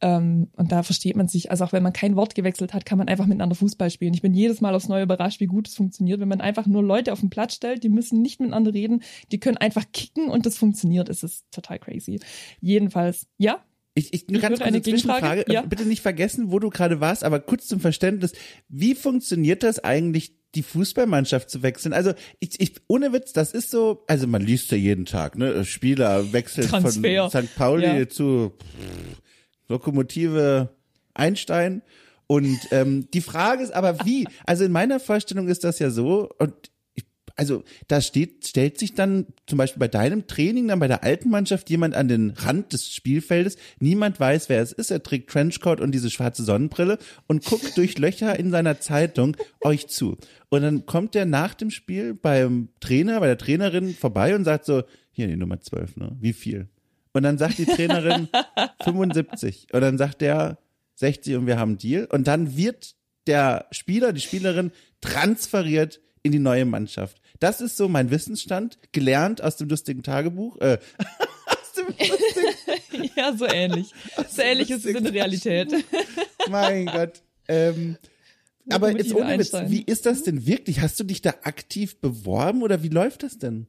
[SPEAKER 2] Ähm, und da versteht man sich, also auch wenn man kein Wort gewechselt hat, kann man einfach miteinander Fußball spielen. Ich bin jedes Mal aufs Neue überrascht, wie gut es funktioniert, wenn man einfach nur Leute auf den Platz stellt, die müssen nicht miteinander reden, die können einfach kicken und das funktioniert. Es ist total crazy. Jedenfalls, ja,
[SPEAKER 1] ich, ich, nur ganz kurz eine Zwischenfrage. Ja. Bitte nicht vergessen, wo du gerade warst, aber kurz zum Verständnis. Wie funktioniert das eigentlich die Fußballmannschaft zu wechseln. Also ich, ich ohne Witz, das ist so, also man liest ja jeden Tag, ne? Spieler wechselt Transfer. von St. Pauli ja. zu pff, Lokomotive Einstein. Und ähm, die Frage ist aber wie? Also in meiner Vorstellung ist das ja so, und also da steht, stellt sich dann zum Beispiel bei deinem Training, dann bei der alten Mannschaft jemand an den Rand des Spielfeldes. Niemand weiß, wer es ist. Er trägt Trenchcoat und diese schwarze Sonnenbrille und guckt durch Löcher in seiner Zeitung euch zu. Und dann kommt er nach dem Spiel beim Trainer, bei der Trainerin vorbei und sagt so, hier die Nummer 12, ne? Wie viel? Und dann sagt die Trainerin 75. Und dann sagt der 60 und wir haben Deal. Und dann wird der Spieler, die Spielerin transferiert in die neue Mannschaft. Das ist so mein Wissensstand, gelernt aus dem lustigen Tagebuch. Äh, aus dem
[SPEAKER 2] lustigen ja, so ähnlich. So ähnlich ist es in der Realität.
[SPEAKER 1] mein Gott. Ähm, aber jetzt ohne Witz, wie ist das denn wirklich? Hast du dich da aktiv beworben oder wie läuft das denn?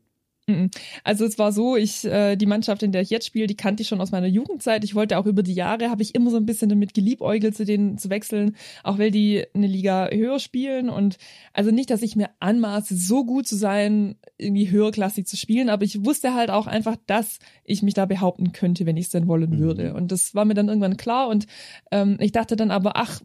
[SPEAKER 2] Also es war so, ich äh, die Mannschaft, in der ich jetzt spiele, die kannte ich schon aus meiner Jugendzeit. Ich wollte auch über die Jahre, habe ich immer so ein bisschen damit geliebäugelt, zu denen zu wechseln, auch weil die eine Liga höher spielen und also nicht, dass ich mir anmaße, so gut zu sein, irgendwie höherklassig zu spielen, aber ich wusste halt auch einfach, dass ich mich da behaupten könnte, wenn ich es denn wollen würde. Mhm. Und das war mir dann irgendwann klar und ähm, ich dachte dann aber, ach,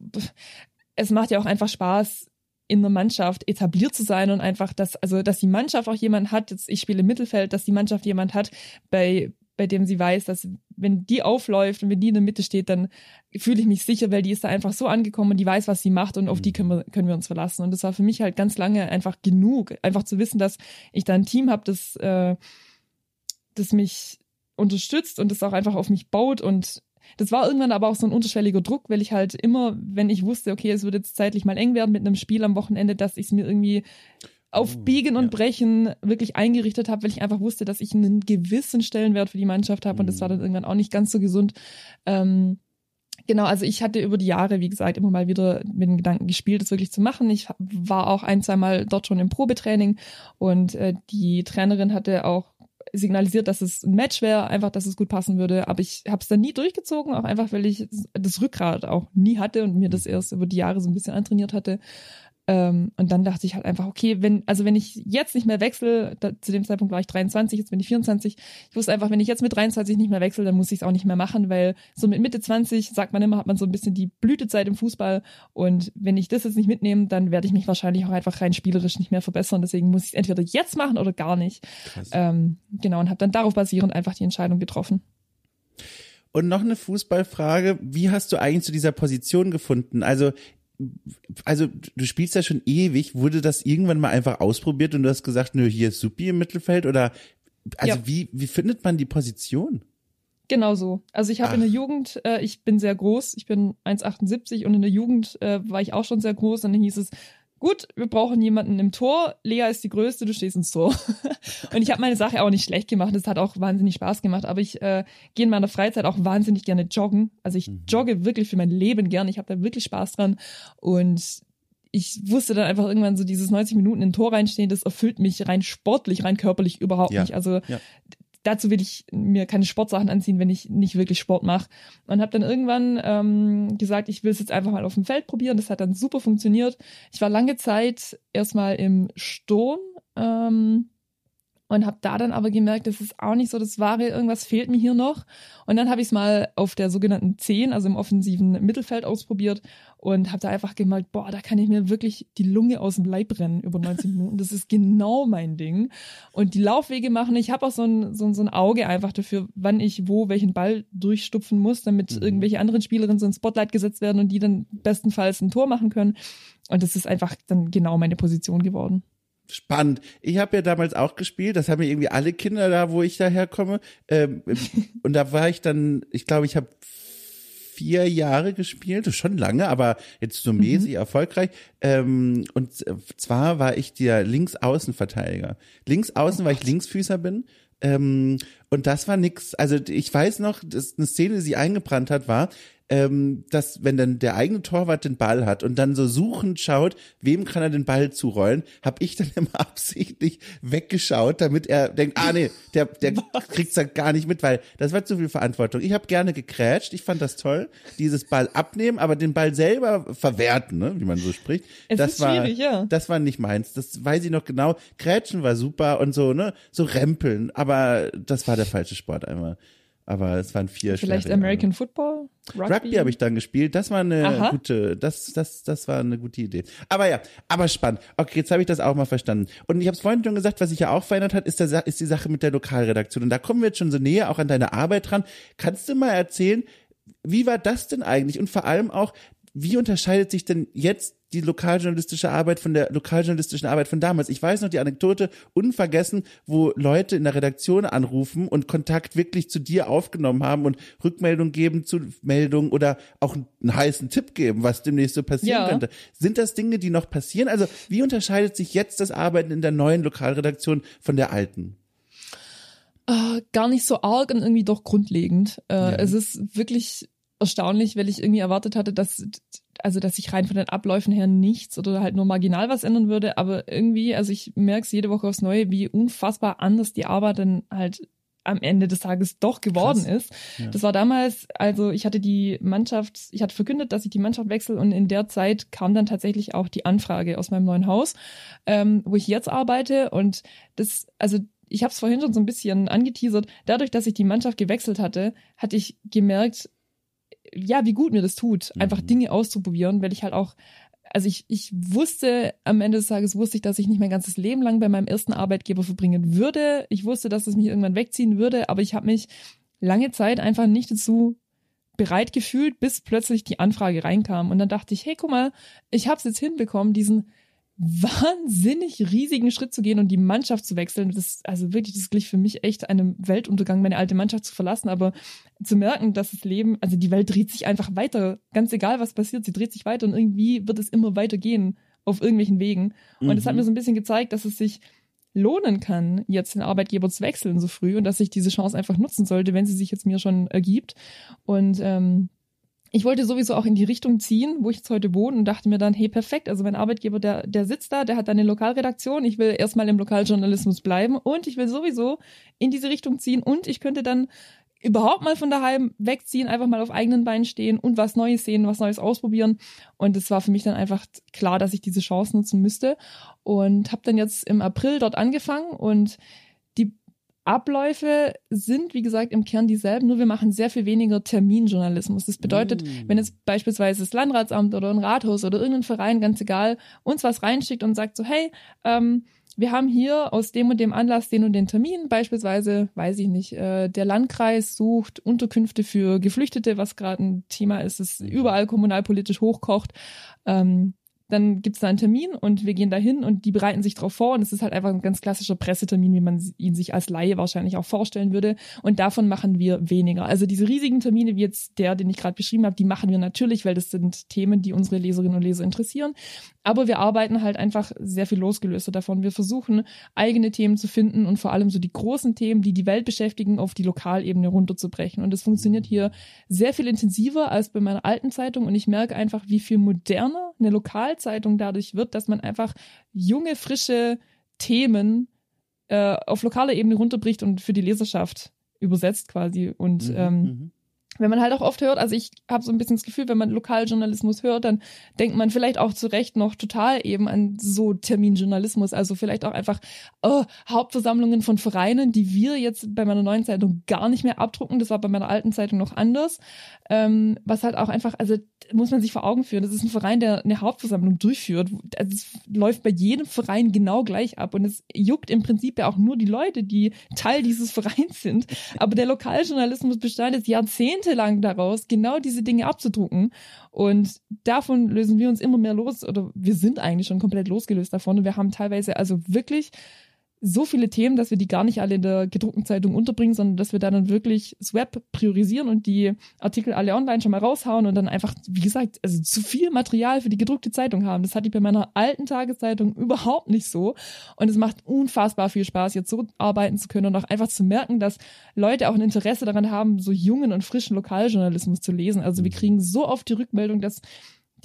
[SPEAKER 2] es macht ja auch einfach Spaß, in der Mannschaft etabliert zu sein und einfach, dass, also, dass die Mannschaft auch jemand hat, jetzt, ich spiele im Mittelfeld, dass die Mannschaft jemand hat, bei, bei dem sie weiß, dass wenn die aufläuft und wenn die in der Mitte steht, dann fühle ich mich sicher, weil die ist da einfach so angekommen und die weiß, was sie macht und auf die können wir, können wir uns verlassen. Und das war für mich halt ganz lange einfach genug, einfach zu wissen, dass ich da ein Team habe, das, äh, das mich unterstützt und das auch einfach auf mich baut und das war irgendwann aber auch so ein unterschwelliger Druck, weil ich halt immer, wenn ich wusste, okay, es wird jetzt zeitlich mal eng werden mit einem Spiel am Wochenende, dass ich es mir irgendwie auf
[SPEAKER 1] Oh,
[SPEAKER 2] Biegen und
[SPEAKER 1] ja.
[SPEAKER 2] Brechen wirklich eingerichtet habe, weil ich einfach wusste, dass ich einen gewissen Stellenwert für die Mannschaft habe und das war dann
[SPEAKER 1] Mhm.
[SPEAKER 2] irgendwann auch nicht ganz so gesund. Ähm, Genau, also ich hatte über die Jahre, wie gesagt, immer mal wieder mit dem Gedanken gespielt, das wirklich zu machen. Ich war auch ein, zwei Mal dort schon im Probetraining und äh, die Trainerin hatte auch signalisiert, dass es ein Match wäre, einfach, dass es gut passen würde. Aber ich habe es dann nie durchgezogen, auch einfach, weil ich das Rückgrat auch nie hatte und mir das erst über die Jahre so ein bisschen antrainiert hatte. Ähm, und dann dachte ich halt einfach, okay, wenn, also wenn ich jetzt nicht mehr wechsle, da, zu dem Zeitpunkt war ich 23, jetzt bin ich 24, ich wusste einfach, wenn ich jetzt mit 23 nicht mehr wechsle, dann muss ich es auch nicht mehr machen, weil so mit Mitte 20, sagt man immer, hat man so ein bisschen die Blütezeit im Fußball und wenn ich das jetzt nicht mitnehme, dann werde ich mich wahrscheinlich auch einfach rein spielerisch nicht mehr verbessern, deswegen muss ich es entweder jetzt machen oder gar nicht. Ähm, genau, und habe dann darauf basierend einfach die Entscheidung getroffen.
[SPEAKER 1] Und noch eine Fußballfrage. Wie hast du eigentlich zu dieser Position gefunden? Also, also du spielst ja schon ewig. Wurde das irgendwann mal einfach ausprobiert und du hast gesagt, nö, hier ist Supi im Mittelfeld? Oder also
[SPEAKER 2] Ja.
[SPEAKER 1] wie, wie findet man die Position?
[SPEAKER 2] Genau so. Also ich habe in der Jugend, äh, ich bin sehr groß, ich bin 1,78 und in der Jugend äh, war ich auch schon sehr groß und dann hieß es, gut, wir brauchen jemanden im Tor, Lea ist die Größte, du stehst ins Tor. und ich habe meine Sache auch nicht schlecht gemacht, es hat auch wahnsinnig Spaß gemacht, aber ich äh, gehe in meiner Freizeit auch wahnsinnig gerne joggen. Also ich
[SPEAKER 1] Mhm.
[SPEAKER 2] jogge wirklich für mein Leben gern, ich habe da wirklich Spaß dran und ich wusste dann einfach irgendwann so dieses 90 Minuten in Tor reinstehen, das erfüllt mich rein sportlich, rein körperlich überhaupt
[SPEAKER 1] Ja,
[SPEAKER 2] nicht. Also
[SPEAKER 1] ja.
[SPEAKER 2] Dazu will ich mir keine Sportsachen anziehen, wenn ich nicht wirklich Sport mache. Und habe dann irgendwann ähm, gesagt, ich will es jetzt einfach mal auf dem Feld probieren. Das hat dann super funktioniert. Ich war lange Zeit erstmal im Sturm ähm, und habe da dann aber gemerkt, das ist auch nicht so das Wahre, irgendwas fehlt mir hier noch. Und dann habe ich es mal auf der sogenannten 10, also im offensiven Mittelfeld ausprobiert und habe da einfach gemerkt, boah, da kann ich mir wirklich die Lunge aus dem Leib rennen über 90 Minuten. Das ist genau mein Ding. Und die Laufwege machen, ich habe auch so ein, so, ein, so ein Auge einfach dafür, wann ich wo welchen Ball durchstupfen muss, damit
[SPEAKER 1] Mhm.
[SPEAKER 2] irgendwelche anderen Spielerinnen so ein Spotlight gesetzt werden und die dann bestenfalls ein Tor machen können. Und das ist einfach dann genau meine Position geworden.
[SPEAKER 1] Spannend. Ich habe ja damals auch gespielt. Das haben ja irgendwie alle Kinder da, wo ich daherkomme. Ähm, und da war ich dann, ich glaube, ich habe vier Jahre gespielt, schon lange, aber jetzt so mäßig erfolgreich. Ähm, und zwar war ich der Linksaußenverteidiger. Linksaußen, weil ich Linksfüßer bin. Ähm, und das war nix. Also ich weiß noch, dass eine Szene, die sie eingebrannt hat, war, ähm, dass wenn dann der eigene Torwart den Ball hat und dann so suchend schaut, wem kann er den Ball zurollen, habe ich dann immer absichtlich weggeschaut, damit er denkt, ah nee, der, der kriegt's dann gar nicht mit, weil das war zu viel Verantwortung. Ich habe gerne gekrätscht, ich fand das toll, dieses Ball abnehmen, aber den Ball selber verwerten, ne, wie man so spricht.
[SPEAKER 2] Es
[SPEAKER 1] das
[SPEAKER 2] ist
[SPEAKER 1] war,
[SPEAKER 2] schwierig, ja.
[SPEAKER 1] Das war nicht meins. Das weiß ich noch genau. Krätschen war super und so, ne, so rempeln, aber das war der falsche Sport einmal. Aber es waren vier
[SPEAKER 2] Vielleicht. American Football? Rugby,
[SPEAKER 1] Rugby habe ich dann gespielt. Das war eine
[SPEAKER 2] Aha.
[SPEAKER 1] gute, das, das, das war eine gute Idee. Aber ja, aber spannend. Okay, jetzt habe ich das auch mal verstanden. Und ich habe es vorhin schon gesagt, was sich ja auch verändert hat, ist, der, ist die Sache mit der Lokalredaktion. Und da kommen wir jetzt schon so näher auch an deine Arbeit dran. Kannst du mal erzählen, wie war das denn eigentlich? Und vor allem auch, wie unterscheidet sich denn jetzt die lokaljournalistische Arbeit von der lokaljournalistischen Arbeit von damals? Ich weiß noch die Anekdote unvergessen, wo Leute in der Redaktion anrufen und Kontakt wirklich zu dir aufgenommen haben und Rückmeldung geben zu Meldungen oder auch einen heißen Tipp geben, was demnächst so passieren
[SPEAKER 2] Ja.
[SPEAKER 1] könnte. Sind das Dinge, die noch passieren? Also wie unterscheidet sich jetzt das Arbeiten in der neuen Lokalredaktion von der alten?
[SPEAKER 2] Äh, gar nicht so arg und irgendwie doch grundlegend. Äh,
[SPEAKER 1] Ja.
[SPEAKER 2] Es ist wirklich erstaunlich, weil ich irgendwie erwartet hatte, dass also dass sich rein von den Abläufen her nichts oder halt nur marginal was ändern würde, aber irgendwie, also ich merke es jede Woche aufs Neue, wie unfassbar anders die Arbeit dann halt am Ende des Tages doch geworden
[SPEAKER 1] Krass.
[SPEAKER 2] ist.
[SPEAKER 1] Ja.
[SPEAKER 2] Das war damals, also ich hatte die Mannschaft, ich hatte verkündet, dass ich die Mannschaft wechsle und in der Zeit kam dann tatsächlich auch die Anfrage aus meinem neuen Haus, ähm, wo ich jetzt arbeite und das, also ich habe es vorhin schon so ein bisschen angeteasert. Dadurch, dass ich die Mannschaft gewechselt hatte, hatte ich gemerkt, ja, wie gut mir das tut, einfach
[SPEAKER 1] Mhm.
[SPEAKER 2] Dinge auszuprobieren, weil ich halt auch, also ich, ich wusste, am Ende des Tages wusste ich, dass ich nicht mein ganzes Leben lang bei meinem ersten Arbeitgeber verbringen würde. Ich wusste, dass es mich irgendwann wegziehen würde, aber ich habe mich lange Zeit einfach nicht dazu bereit gefühlt, bis plötzlich die Anfrage reinkam. Und dann dachte ich, hey, guck mal, ich habe es jetzt hinbekommen, diesen wahnsinnig riesigen Schritt zu gehen und die Mannschaft zu wechseln. Das, also wirklich, das glich für mich echt einem Weltuntergang, meine alte Mannschaft zu verlassen, aber zu merken, dass das Leben, also die Welt dreht sich einfach weiter, ganz egal was passiert, sie dreht sich weiter und irgendwie wird es immer weiter gehen. auf irgendwelchen Wegen. Und mhm. das hat mir so ein bisschen gezeigt, dass es sich lohnen kann, jetzt den Arbeitgeber zu wechseln so früh und dass ich diese Chance einfach nutzen sollte, wenn sie sich jetzt mir schon ergibt. Und ähm, ich wollte sowieso auch in die Richtung ziehen, wo ich jetzt heute wohne und dachte mir dann, hey, perfekt, also mein Arbeitgeber, der, der sitzt da, der hat eine Lokalredaktion, ich will erstmal im Lokaljournalismus bleiben und ich will sowieso in diese Richtung ziehen und ich könnte dann überhaupt mal von daheim wegziehen, einfach mal auf eigenen Beinen stehen und was Neues sehen, was Neues ausprobieren. Und es war für mich dann einfach klar, dass ich diese Chance nutzen müsste. Und habe dann jetzt im April dort angefangen und Abläufe sind, wie gesagt, im Kern dieselben, nur wir machen sehr viel weniger Terminjournalismus. Das bedeutet, mm. wenn jetzt beispielsweise das Landratsamt oder ein Rathaus oder irgendein Verein, ganz egal, uns was reinschickt und sagt so, hey, ähm, wir haben hier aus dem und dem Anlass den und den Termin, beispielsweise, weiß ich nicht, äh, der Landkreis sucht Unterkünfte für Geflüchtete, was gerade ein Thema ist, das mhm. überall kommunalpolitisch hochkocht. Ähm, dann gibt's da einen Termin und wir gehen da hin und die bereiten sich darauf vor. Und es ist halt einfach ein ganz klassischer Pressetermin, wie man ihn sich als Laie wahrscheinlich auch vorstellen würde. Und davon machen wir weniger. Also diese riesigen Termine wie jetzt der, den ich gerade beschrieben habe, die machen wir natürlich, weil das sind Themen, die unsere Leserinnen und Leser interessieren, aber wir arbeiten halt einfach sehr viel losgelöster davon. Wir versuchen eigene Themen zu finden und vor allem so die großen Themen, die die Welt beschäftigen, auf die Lokalebene runterzubrechen. Und das funktioniert hier sehr viel intensiver als bei meiner alten Zeitung. Und ich merke einfach, wie viel moderner eine Lokal Lokalzeitung dadurch wird, dass man einfach junge, frische Themen äh, auf lokaler Ebene runterbricht und für die Leserschaft übersetzt quasi. Und mhm, ähm, mhm wenn man halt auch oft hört, also ich habe so ein bisschen das Gefühl, wenn man Lokaljournalismus hört, dann denkt man vielleicht auch zu Recht noch total eben an so Terminjournalismus, also vielleicht auch einfach oh, Hauptversammlungen von Vereinen, die wir jetzt bei meiner neuen Zeitung gar nicht mehr abdrucken. Das war bei meiner alten Zeitung noch anders. Ähm, was halt auch einfach, also muss man sich vor Augen führen, das ist ein Verein, der eine Hauptversammlung durchführt. Also es läuft bei jedem Verein genau gleich ab und es juckt im Prinzip ja auch nur die Leute, die Teil dieses Vereins sind. Aber der Lokaljournalismus bestand jetzt Jahrzehnte monatelang daraus, genau diese Dinge abzudrucken. Und davon lösen wir uns immer mehr los oder wir sind eigentlich schon komplett losgelöst davon. Und wir haben teilweise also wirklich so viele Themen, dass wir die gar nicht alle in der gedruckten Zeitung unterbringen, sondern dass wir dann wirklich das Web priorisieren und die Artikel alle online schon mal raushauen und dann einfach, wie gesagt, also zu viel Material für die gedruckte Zeitung haben. Das hatte ich bei meiner alten Tageszeitung überhaupt nicht so. Und es macht unfassbar viel Spaß, jetzt so arbeiten zu können und auch einfach zu merken, dass Leute auch ein Interesse daran haben, so jungen und frischen Lokaljournalismus zu lesen. Also wir kriegen so oft die Rückmeldung, dass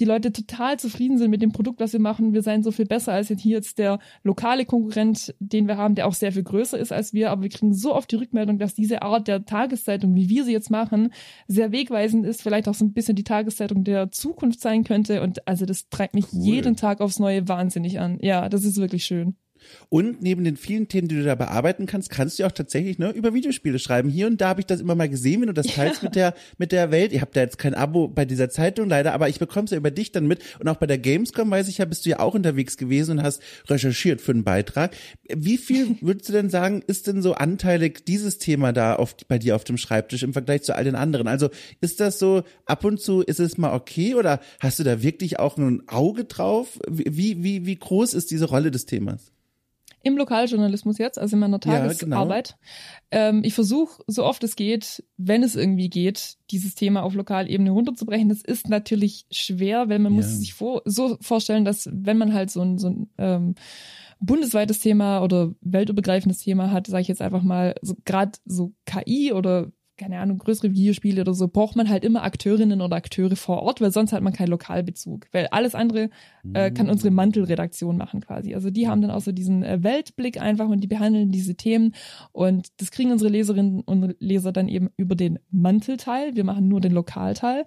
[SPEAKER 2] die Leute total zufrieden sind mit dem Produkt, was wir machen. Wir seien so viel besser als jetzt hier jetzt der lokale Konkurrent, den wir haben, der auch sehr viel größer ist als wir. Aber wir kriegen so oft die Rückmeldung, dass diese Art der Tageszeitung, wie wir sie jetzt machen, sehr wegweisend ist, vielleicht auch so ein bisschen die Tageszeitung der Zukunft sein könnte. Und also das treibt mich cool. jeden Tag aufs Neue wahnsinnig an. Ja, das ist wirklich schön.
[SPEAKER 1] Und neben den vielen Themen, die du da bearbeiten kannst, kannst du auch tatsächlich ne, über Videospiele schreiben. Hier und da habe ich das immer mal gesehen, wenn du das teilst ja. mit der mit der Welt. Ihr habt da jetzt kein Abo bei dieser Zeitung leider, aber ich bekomme es ja über dich dann mit. Und auch bei der Gamescom weiß ich ja, bist du ja auch unterwegs gewesen und hast recherchiert für einen Beitrag. Wie viel würdest du denn sagen, ist denn so anteilig dieses Thema da auf, bei dir auf dem Schreibtisch im Vergleich zu all den anderen? Also ist das so ab und zu, ist es mal okay oder hast du da wirklich auch ein Auge drauf? Wie, wie, wie groß ist diese Rolle des Themas?
[SPEAKER 2] Im Lokaljournalismus jetzt, also in meiner Tagesarbeit. Ja, genau. ähm, ich versuche, so oft es geht, wenn es irgendwie geht, dieses Thema auf Lokalebene runterzubrechen. Das ist natürlich schwer, weil man ja. muss sich vor, so vorstellen, dass wenn man halt so ein, so ein ähm, bundesweites Thema oder weltübergreifendes Thema hat, sage ich jetzt einfach mal, so gerade so KI oder keine Ahnung, größere Videospiele oder so, braucht man halt immer Akteurinnen oder Akteure vor Ort, weil sonst hat man keinen Lokalbezug. Weil alles andere äh, kann unsere mm. Mantelredaktion machen quasi. Also die haben dann auch so diesen äh, Weltblick einfach und die behandeln diese Themen und das kriegen unsere Leserinnen und Leser dann eben über den Mantelteil. Wir machen nur den Lokalteil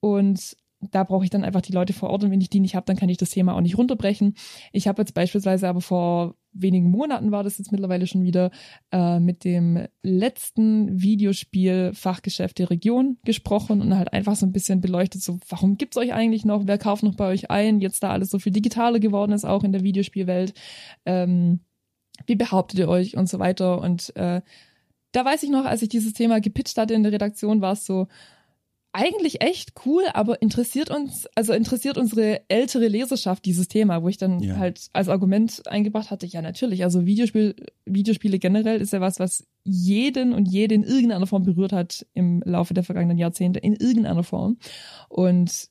[SPEAKER 2] und da brauche ich dann einfach die Leute vor Ort und wenn ich die nicht habe, dann kann ich das Thema auch nicht runterbrechen. Ich habe jetzt beispielsweise aber vor wenigen Monaten war das jetzt mittlerweile schon wieder äh, mit dem letzten Videospiel Fachgeschäft der Region gesprochen und halt einfach so ein bisschen beleuchtet, so warum gibt's euch eigentlich noch, wer kauft noch bei euch ein, jetzt da alles so viel digitaler geworden ist, auch in der Videospielwelt, ähm, wie behauptet ihr euch und so weiter? Und äh, da weiß ich noch, als ich dieses Thema gepitcht hatte in der Redaktion, war es so, eigentlich echt cool, aber interessiert uns, also interessiert unsere ältere Leserschaft dieses Thema, wo ich dann ja. halt als Argument eingebracht hatte, ja natürlich, also Videospiel, Videospiele generell ist ja was, was jeden und jede in irgendeiner Form berührt hat im Laufe der vergangenen Jahrzehnte, in irgendeiner Form. Und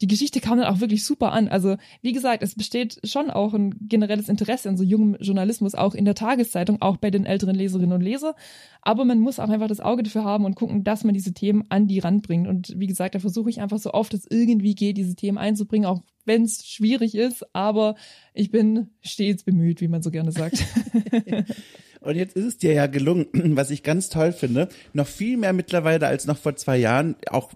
[SPEAKER 2] die Geschichte kam dann auch wirklich super an. Also, wie gesagt, es besteht schon auch ein generelles Interesse an so jungem Journalismus, auch in der Tageszeitung, auch bei den älteren Leserinnen und Lesern. Aber man muss auch einfach das Auge dafür haben und gucken, dass man diese Themen an die Rand bringt. Und wie gesagt, da versuche ich einfach so oft es irgendwie geht, diese Themen einzubringen, auch wenn es schwierig ist. Aber ich bin stets bemüht, wie man so gerne sagt.
[SPEAKER 1] Und jetzt ist es dir ja gelungen, was ich ganz toll finde, noch viel mehr mittlerweile als noch vor zwei Jahren, auch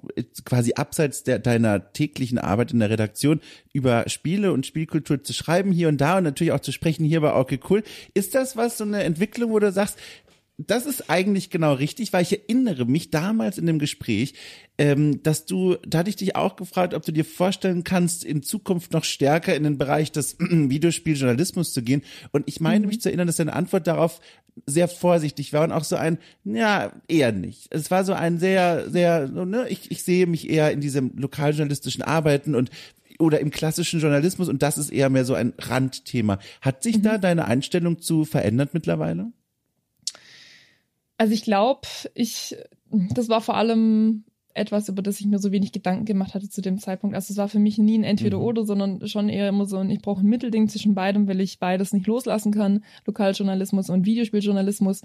[SPEAKER 1] quasi abseits der, deiner täglichen Arbeit in der Redaktion, über Spiele und Spielkultur zu schreiben hier und da und natürlich auch zu sprechen hier bei Okay Cool. Ist das was, so eine Entwicklung, wo du sagst, das ist eigentlich genau richtig, weil ich erinnere mich damals in dem Gespräch, ähm, dass du, da hatte ich dich auch gefragt, ob du dir vorstellen kannst, in Zukunft noch stärker in den Bereich des Videospieljournalismus zu gehen. Und ich meine mhm. mich zu erinnern, dass deine Antwort darauf sehr vorsichtig war und auch so ein, ja, eher nicht. Es war so ein sehr, sehr, ne, ich, ich sehe mich eher in diesem lokaljournalistischen Arbeiten und oder im klassischen Journalismus und das ist eher mehr so ein Randthema. Hat sich mhm. da deine Einstellung zu verändert mittlerweile?
[SPEAKER 2] Also ich glaube, ich, das war vor allem etwas, über das ich mir so wenig Gedanken gemacht hatte zu dem Zeitpunkt. Also es war für mich nie ein Entweder-Oder, mhm. sondern schon eher immer so ein, ich brauche ein Mittelding zwischen beidem, weil ich beides nicht loslassen kann, Lokaljournalismus und Videospieljournalismus.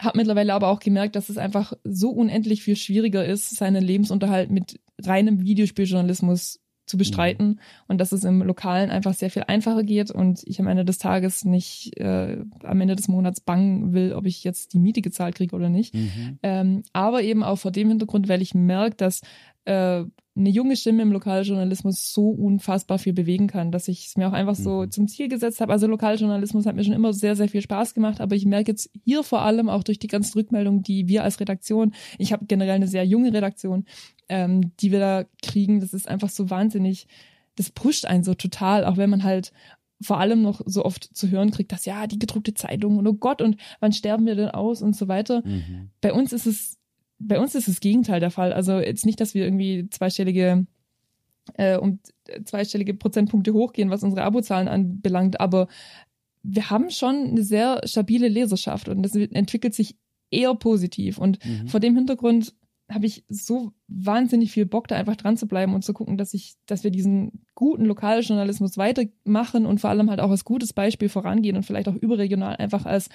[SPEAKER 2] Hab mittlerweile aber auch gemerkt, dass es einfach so unendlich viel schwieriger ist, seinen Lebensunterhalt mit reinem Videospieljournalismus zu bestreiten mhm. und dass es im Lokalen einfach sehr viel einfacher geht und ich am Ende des Tages nicht äh, am Ende des Monats bangen will, ob ich jetzt die Miete gezahlt kriege oder nicht. Mhm. Ähm, aber eben auch vor dem Hintergrund, weil ich merke, dass äh, eine junge Stimme im Lokaljournalismus so unfassbar viel bewegen kann, dass ich es mir auch einfach so mhm. zum Ziel gesetzt habe. Also Lokaljournalismus hat mir schon immer sehr, sehr viel Spaß gemacht, aber ich merke jetzt hier vor allem auch durch die ganzen Rückmeldungen, die wir als Redaktion, ich habe generell eine sehr junge Redaktion, ähm, die wir da kriegen, das ist einfach so wahnsinnig, das pusht einen so total, auch wenn man halt vor allem noch so oft zu hören kriegt, dass ja, die gedruckte Zeitung und oh Gott, und wann sterben wir denn aus und so weiter. Mhm. Bei uns ist es bei uns ist das Gegenteil der Fall. Also jetzt nicht, dass wir irgendwie zweistellige äh, um zweistellige Prozentpunkte hochgehen, was unsere Abozahlen anbelangt, aber wir haben schon eine sehr stabile Leserschaft und das entwickelt sich eher positiv. Und mhm. vor dem Hintergrund habe ich so wahnsinnig viel Bock, da einfach dran zu bleiben und zu gucken, dass ich, dass wir diesen guten Lokaljournalismus weitermachen und vor allem halt auch als gutes Beispiel vorangehen und vielleicht auch überregional einfach als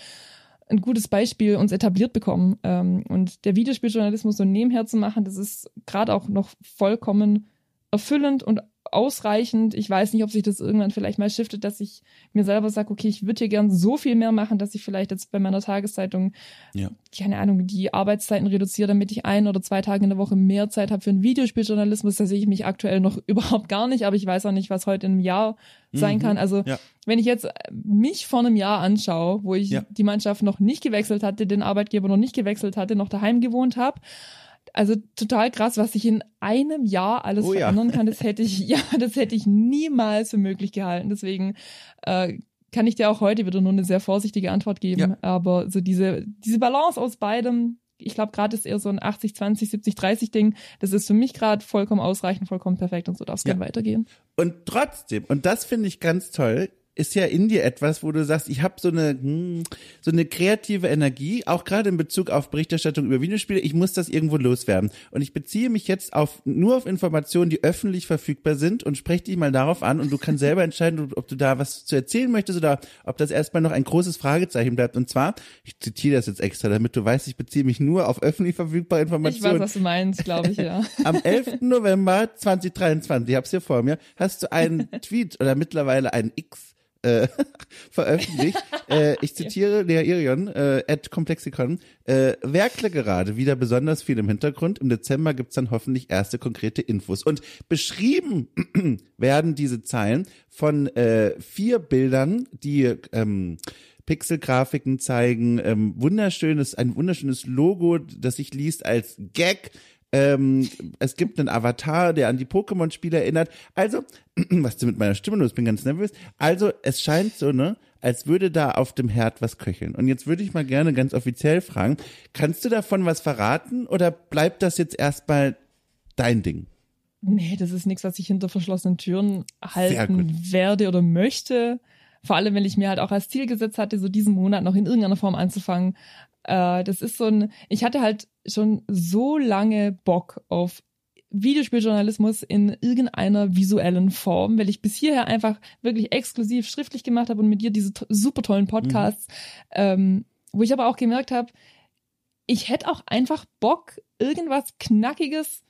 [SPEAKER 2] ein gutes Beispiel uns etabliert bekommen. Ähm, und der Videospieljournalismus so nebenher zu machen, das ist gerade auch noch vollkommen erfüllend und ausreichend. Ich weiß nicht, ob sich das irgendwann vielleicht mal shiftet, dass ich mir selber sage, okay, ich würde hier gern so viel mehr machen, dass ich vielleicht jetzt bei meiner Tageszeitung, ja. keine Ahnung, die Arbeitszeiten reduziere, damit ich ein oder zwei Tage in der Woche mehr Zeit habe für einen Videospieljournalismus. Da sehe ich mich aktuell noch überhaupt gar nicht, aber ich weiß auch nicht, was heute einem Jahr sein mhm. kann. Also ja. wenn ich jetzt mich vor einem Jahr anschaue, wo ich ja. die Mannschaft noch nicht gewechselt hatte, den Arbeitgeber noch nicht gewechselt hatte, noch daheim gewohnt habe, also total krass, was sich in einem Jahr alles oh, verändern ja. kann. Das hätte ich, ja, das hätte ich niemals für möglich gehalten. Deswegen äh, kann ich dir auch heute wieder nur eine sehr vorsichtige Antwort geben. Ja. Aber so diese, diese Balance aus beidem, ich glaube, gerade ist eher so ein 80, 20, 70, 30 Ding. Das ist für mich gerade vollkommen ausreichend, vollkommen perfekt und so darf es ja. gerne weitergehen.
[SPEAKER 1] Und trotzdem, und das finde ich ganz toll, ist ja in dir etwas, wo du sagst, ich habe so eine hm, so eine kreative Energie, auch gerade in Bezug auf Berichterstattung über Videospiele. Ich muss das irgendwo loswerden und ich beziehe mich jetzt auf nur auf Informationen, die öffentlich verfügbar sind und spreche dich mal darauf an und du kannst selber entscheiden, ob du da was zu erzählen möchtest oder ob das erstmal noch ein großes Fragezeichen bleibt. Und zwar, ich zitiere das jetzt extra, damit du weißt, ich beziehe mich nur auf öffentlich verfügbare Informationen.
[SPEAKER 2] Ich weiß, was du meinst, glaube ich, ja.
[SPEAKER 1] Am 11. November 2023, ich hab's hier vor mir, hast du einen Tweet oder mittlerweile einen X äh, veröffentlicht. äh, ich zitiere Lea Irion, äh, at Komplexikon. Äh, Werkle gerade, wieder besonders viel im Hintergrund. Im Dezember gibt's dann hoffentlich erste konkrete Infos. Und beschrieben werden diese Zeilen von äh, vier Bildern, die ähm, Pixelgrafiken zeigen, ähm, wunderschönes, ein wunderschönes Logo, das sich liest als Gag ähm, es gibt einen Avatar, der an die Pokémon-Spiele erinnert. Also, was ist mit meiner Stimme los? Ich bin ganz nervös. Also, es scheint so, ne, als würde da auf dem Herd was köcheln. Und jetzt würde ich mal gerne ganz offiziell fragen, kannst du davon was verraten oder bleibt das jetzt erstmal dein Ding?
[SPEAKER 2] Nee, das ist nichts, was ich hinter verschlossenen Türen halten werde oder möchte. Vor allem, wenn ich mir halt auch als Ziel gesetzt hatte, so diesen Monat noch in irgendeiner Form anzufangen, äh, das ist so ein, ich hatte halt schon so lange Bock auf Videospieljournalismus in irgendeiner visuellen Form, weil ich bis hierher einfach wirklich exklusiv schriftlich gemacht habe und mit dir diese super tollen Podcasts, mhm. ähm, wo ich aber auch gemerkt habe, ich hätte auch einfach Bock, irgendwas Knackiges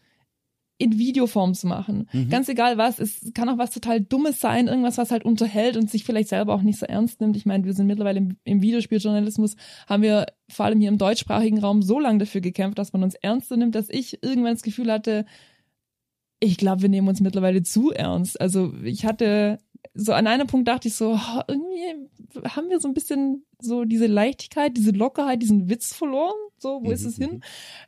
[SPEAKER 2] in Videoform zu machen. Mhm. Ganz egal was, es kann auch was total Dummes sein, irgendwas, was halt unterhält und sich vielleicht selber auch nicht so ernst nimmt. Ich meine, wir sind mittlerweile im, im Videospieljournalismus, haben wir vor allem hier im deutschsprachigen Raum so lange dafür gekämpft, dass man uns ernster nimmt, dass ich irgendwann das Gefühl hatte, ich glaube, wir nehmen uns mittlerweile zu ernst. Also ich hatte so an einem Punkt dachte ich so, oh, irgendwie haben wir so ein bisschen so diese Leichtigkeit, diese Lockerheit, diesen Witz verloren. So, wo mhm. ist es hin? Mhm.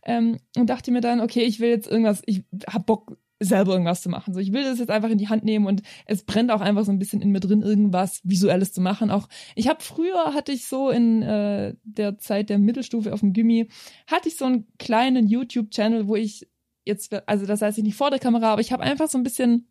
[SPEAKER 2] Ähm, und dachte mir dann, okay, ich will jetzt irgendwas, ich hab Bock, selber irgendwas zu machen. So, ich will das jetzt einfach in die Hand nehmen und es brennt auch einfach so ein bisschen in mir drin, irgendwas Visuelles zu machen. Auch ich habe früher hatte ich so in äh, der Zeit der Mittelstufe auf dem Gimmi hatte ich so einen kleinen YouTube-Channel, wo ich jetzt, also das heißt ich nicht vor der Kamera, aber ich habe einfach so ein bisschen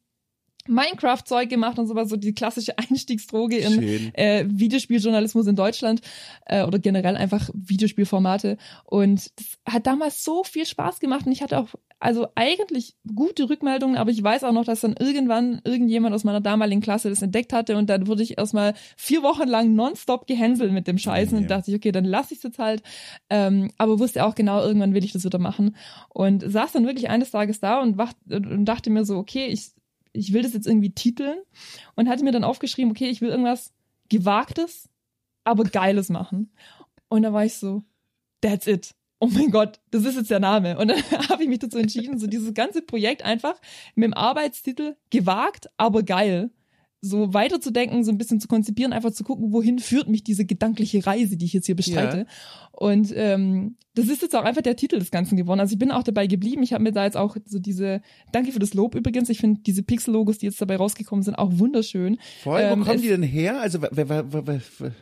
[SPEAKER 2] Minecraft-Zeug gemacht und sowas, so die klassische Einstiegsdroge in äh, Videospieljournalismus in Deutschland äh, oder generell einfach Videospielformate. Und das hat damals so viel Spaß gemacht und ich hatte auch also eigentlich gute Rückmeldungen, aber ich weiß auch noch, dass dann irgendwann irgendjemand aus meiner damaligen Klasse das entdeckt hatte und dann wurde ich erstmal vier Wochen lang nonstop gehänselt mit dem Scheißen ja. und dachte ich, okay, dann lasse ich es jetzt halt. Ähm, aber wusste auch genau, irgendwann will ich das wieder machen und saß dann wirklich eines Tages da und, wacht, und dachte mir so, okay, ich ich will das jetzt irgendwie titeln und hatte mir dann aufgeschrieben, okay, ich will irgendwas Gewagtes, aber Geiles machen. Und da war ich so, that's it. Oh mein Gott, das ist jetzt der Name. Und dann habe ich mich dazu entschieden, so dieses ganze Projekt einfach mit dem Arbeitstitel gewagt, aber geil so weiterzudenken, so ein bisschen zu konzipieren, einfach zu gucken, wohin führt mich diese gedankliche Reise, die ich jetzt hier bestreite. Ja. Und ähm, das ist jetzt auch einfach der Titel des Ganzen geworden. Also ich bin auch dabei geblieben. Ich habe mir da jetzt auch so diese, danke für das Lob übrigens. Ich finde diese Pixel-Logos, die jetzt dabei rausgekommen sind, auch wunderschön.
[SPEAKER 1] Voll, ähm, wo kommen die denn her? Also wer, wer, wer, wer,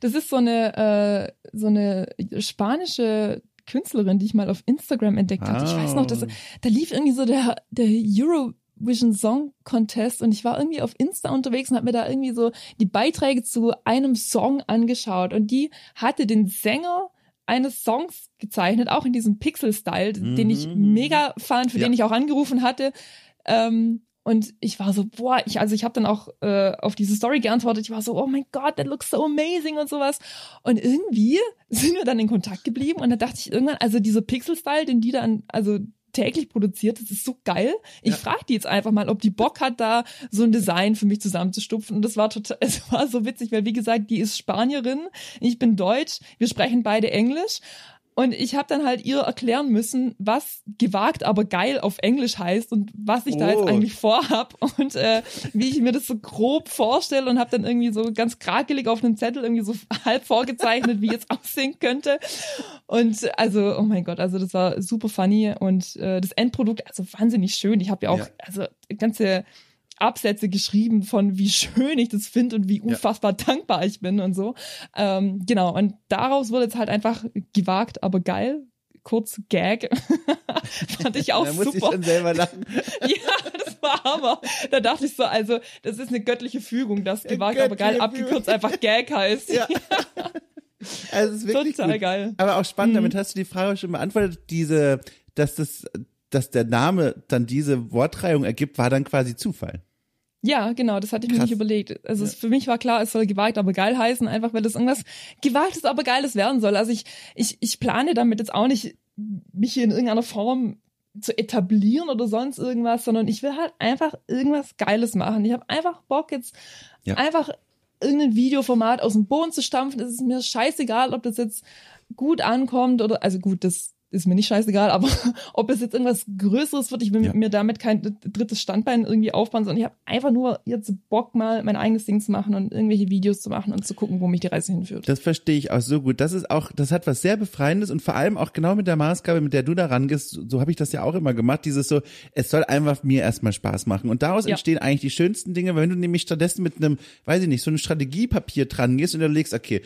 [SPEAKER 2] das ist so eine äh, so eine spanische Künstlerin, die ich mal auf Instagram entdeckt oh. habe. Ich weiß noch, dass ah. da lief irgendwie so der der Euro Vision Song Contest und ich war irgendwie auf Insta unterwegs und habe mir da irgendwie so die Beiträge zu einem Song angeschaut und die hatte den Sänger eines Songs gezeichnet, auch in diesem Pixel-Style, mhm. den ich mhm. mega fand, für ja. den ich auch angerufen hatte. Ähm, und ich war so, boah, ich, also ich habe dann auch äh, auf diese Story geantwortet. Ich war so, oh mein Gott, that looks so amazing und sowas. Und irgendwie sind wir dann in Kontakt geblieben und da dachte ich irgendwann, also dieser Pixel-Style, den die dann, also täglich produziert. Das ist so geil. Ich ja. frage die jetzt einfach mal, ob die Bock hat, da so ein Design für mich zusammenzustupfen. Und das war total, es war so witzig, weil wie gesagt, die ist Spanierin, ich bin Deutsch, wir sprechen beide Englisch. Und ich habe dann halt ihr erklären müssen, was gewagt, aber geil auf Englisch heißt und was ich oh. da jetzt oh. eigentlich vorhab und äh, wie ich mir das so grob vorstelle und habe dann irgendwie so ganz krakelig auf einem Zettel irgendwie so halb vorgezeichnet, wie es aussehen könnte. Und also, oh mein Gott, also das war super funny und äh, das Endprodukt, also wahnsinnig schön. Ich habe ja auch, ja. also ganze Absätze geschrieben von wie schön ich das finde und wie unfassbar ja. dankbar ich bin und so. Ähm, genau, und daraus wurde jetzt halt einfach gewagt, aber geil. Kurz Gag. Fand ich auch da super. Muss ich schon
[SPEAKER 1] selber lachen.
[SPEAKER 2] ja, das war Hammer. Da dachte ich so, also, das ist eine göttliche Fügung, dass gewagt, aber geil abgekürzt einfach Gag heißt. Ja.
[SPEAKER 1] Also es ist wirklich
[SPEAKER 2] Total
[SPEAKER 1] gut.
[SPEAKER 2] geil.
[SPEAKER 1] Aber auch spannend, mhm. damit hast du die Frage schon beantwortet, diese, dass das, dass der Name dann diese Wortreihung ergibt, war dann quasi Zufall.
[SPEAKER 2] Ja, genau, das hatte ich Krass. mir nicht überlegt. Also ja. für mich war klar, es soll gewagt, aber geil heißen, einfach weil das irgendwas gewagtes, aber geiles werden soll. Also ich, ich, ich plane damit jetzt auch nicht, mich hier in irgendeiner Form zu etablieren oder sonst irgendwas, sondern ich will halt einfach irgendwas Geiles machen. Ich habe einfach Bock jetzt ja. einfach irgendein Videoformat aus dem Boden zu stampfen. Es ist mir scheißegal, ob das jetzt gut ankommt oder also gut, das ist mir nicht scheißegal, aber ob es jetzt irgendwas Größeres wird, ich will ja. mir damit kein drittes Standbein irgendwie aufbauen, sondern ich habe einfach nur jetzt Bock mal mein eigenes Ding zu machen und irgendwelche Videos zu machen und zu gucken, wo mich die Reise hinführt.
[SPEAKER 1] Das verstehe ich auch so gut. Das ist auch, das hat was sehr Befreiendes und vor allem auch genau mit der Maßgabe, mit der du da rangehst, so, so habe ich das ja auch immer gemacht, dieses so, es soll einfach mir erstmal Spaß machen und daraus ja. entstehen eigentlich die schönsten Dinge, weil wenn du nämlich stattdessen mit einem, weiß ich nicht, so ein Strategiepapier dran gehst und du legst, okay,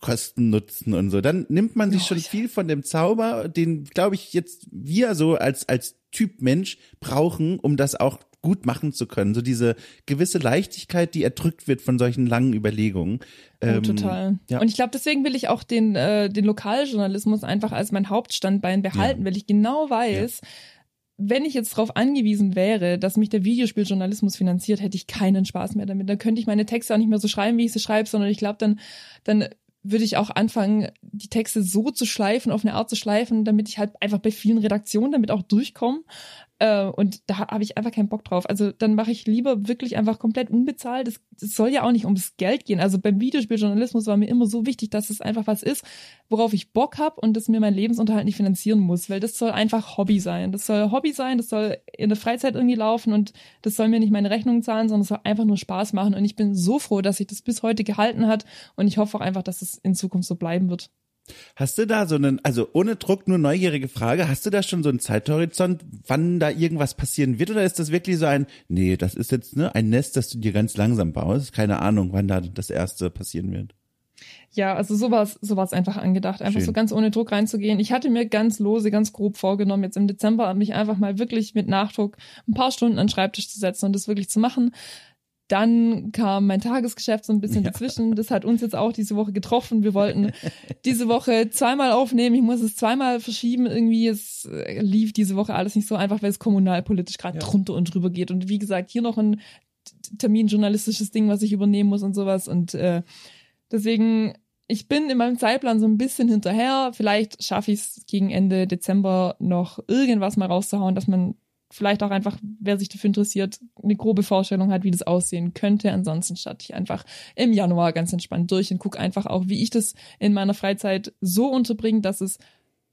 [SPEAKER 1] Kosten, Nutzen und so. Dann nimmt man sich oh, schon ja. viel von dem Zauber, den, glaube ich, jetzt wir so als, als Typ Mensch brauchen, um das auch gut machen zu können. So diese gewisse Leichtigkeit, die erdrückt wird von solchen langen Überlegungen.
[SPEAKER 2] Oh, ähm, total. Ja. Und ich glaube, deswegen will ich auch den, äh, den Lokaljournalismus einfach als mein Hauptstandbein behalten, ja. weil ich genau weiß, wenn ich jetzt darauf angewiesen wäre, dass mich der Videospieljournalismus finanziert, hätte ich keinen Spaß mehr damit. Dann könnte ich meine Texte auch nicht mehr so schreiben, wie ich sie schreibe, sondern ich glaube, dann, dann würde ich auch anfangen, die Texte so zu schleifen, auf eine Art zu schleifen, damit ich halt einfach bei vielen Redaktionen damit auch durchkomme. Äh, und da habe ich einfach keinen Bock drauf. Also dann mache ich lieber wirklich einfach komplett unbezahlt. Es, soll ja auch nicht ums Geld gehen. Also beim Videospieljournalismus war mir immer so wichtig, dass es einfach was ist, worauf ich Bock habe und das mir mein Lebensunterhalt nicht finanzieren muss, weil das soll einfach Hobby sein. Das soll Hobby sein, das soll in der Freizeit irgendwie laufen und das soll mir nicht meine Rechnungen zahlen, sondern es soll einfach nur Spaß machen. Und ich bin so froh, dass sich das bis heute gehalten hat und ich hoffe auch einfach, dass es in Zukunft so bleiben wird.
[SPEAKER 1] Hast du da so einen, also ohne Druck, nur neugierige Frage, hast du da schon so einen Zeithorizont, wann da irgendwas passieren wird? Oder ist das wirklich so ein, nee, das ist jetzt ne, ein Nest, das du dir ganz langsam baust? Keine Ahnung, wann da das erste passieren wird.
[SPEAKER 2] Ja, also so war es so war's einfach angedacht, einfach Schön. so ganz ohne Druck reinzugehen. Ich hatte mir ganz lose, ganz grob vorgenommen, jetzt im Dezember mich einfach mal wirklich mit Nachdruck ein paar Stunden an den Schreibtisch zu setzen und das wirklich zu machen. Dann kam mein Tagesgeschäft so ein bisschen ja. dazwischen. Das hat uns jetzt auch diese Woche getroffen. Wir wollten diese Woche zweimal aufnehmen. Ich muss es zweimal verschieben. Irgendwie es äh, lief diese Woche alles nicht so einfach, weil es kommunalpolitisch gerade ja. drunter und drüber geht. Und wie gesagt, hier noch ein terminjournalistisches Ding, was ich übernehmen muss und sowas. Und äh, deswegen, ich bin in meinem Zeitplan so ein bisschen hinterher. Vielleicht schaffe ich es gegen Ende Dezember noch irgendwas mal rauszuhauen, dass man vielleicht auch einfach, wer sich dafür interessiert, eine grobe Vorstellung hat, wie das aussehen könnte. Ansonsten starte ich einfach im Januar ganz entspannt durch und gucke einfach auch, wie ich das in meiner Freizeit so unterbringe, dass es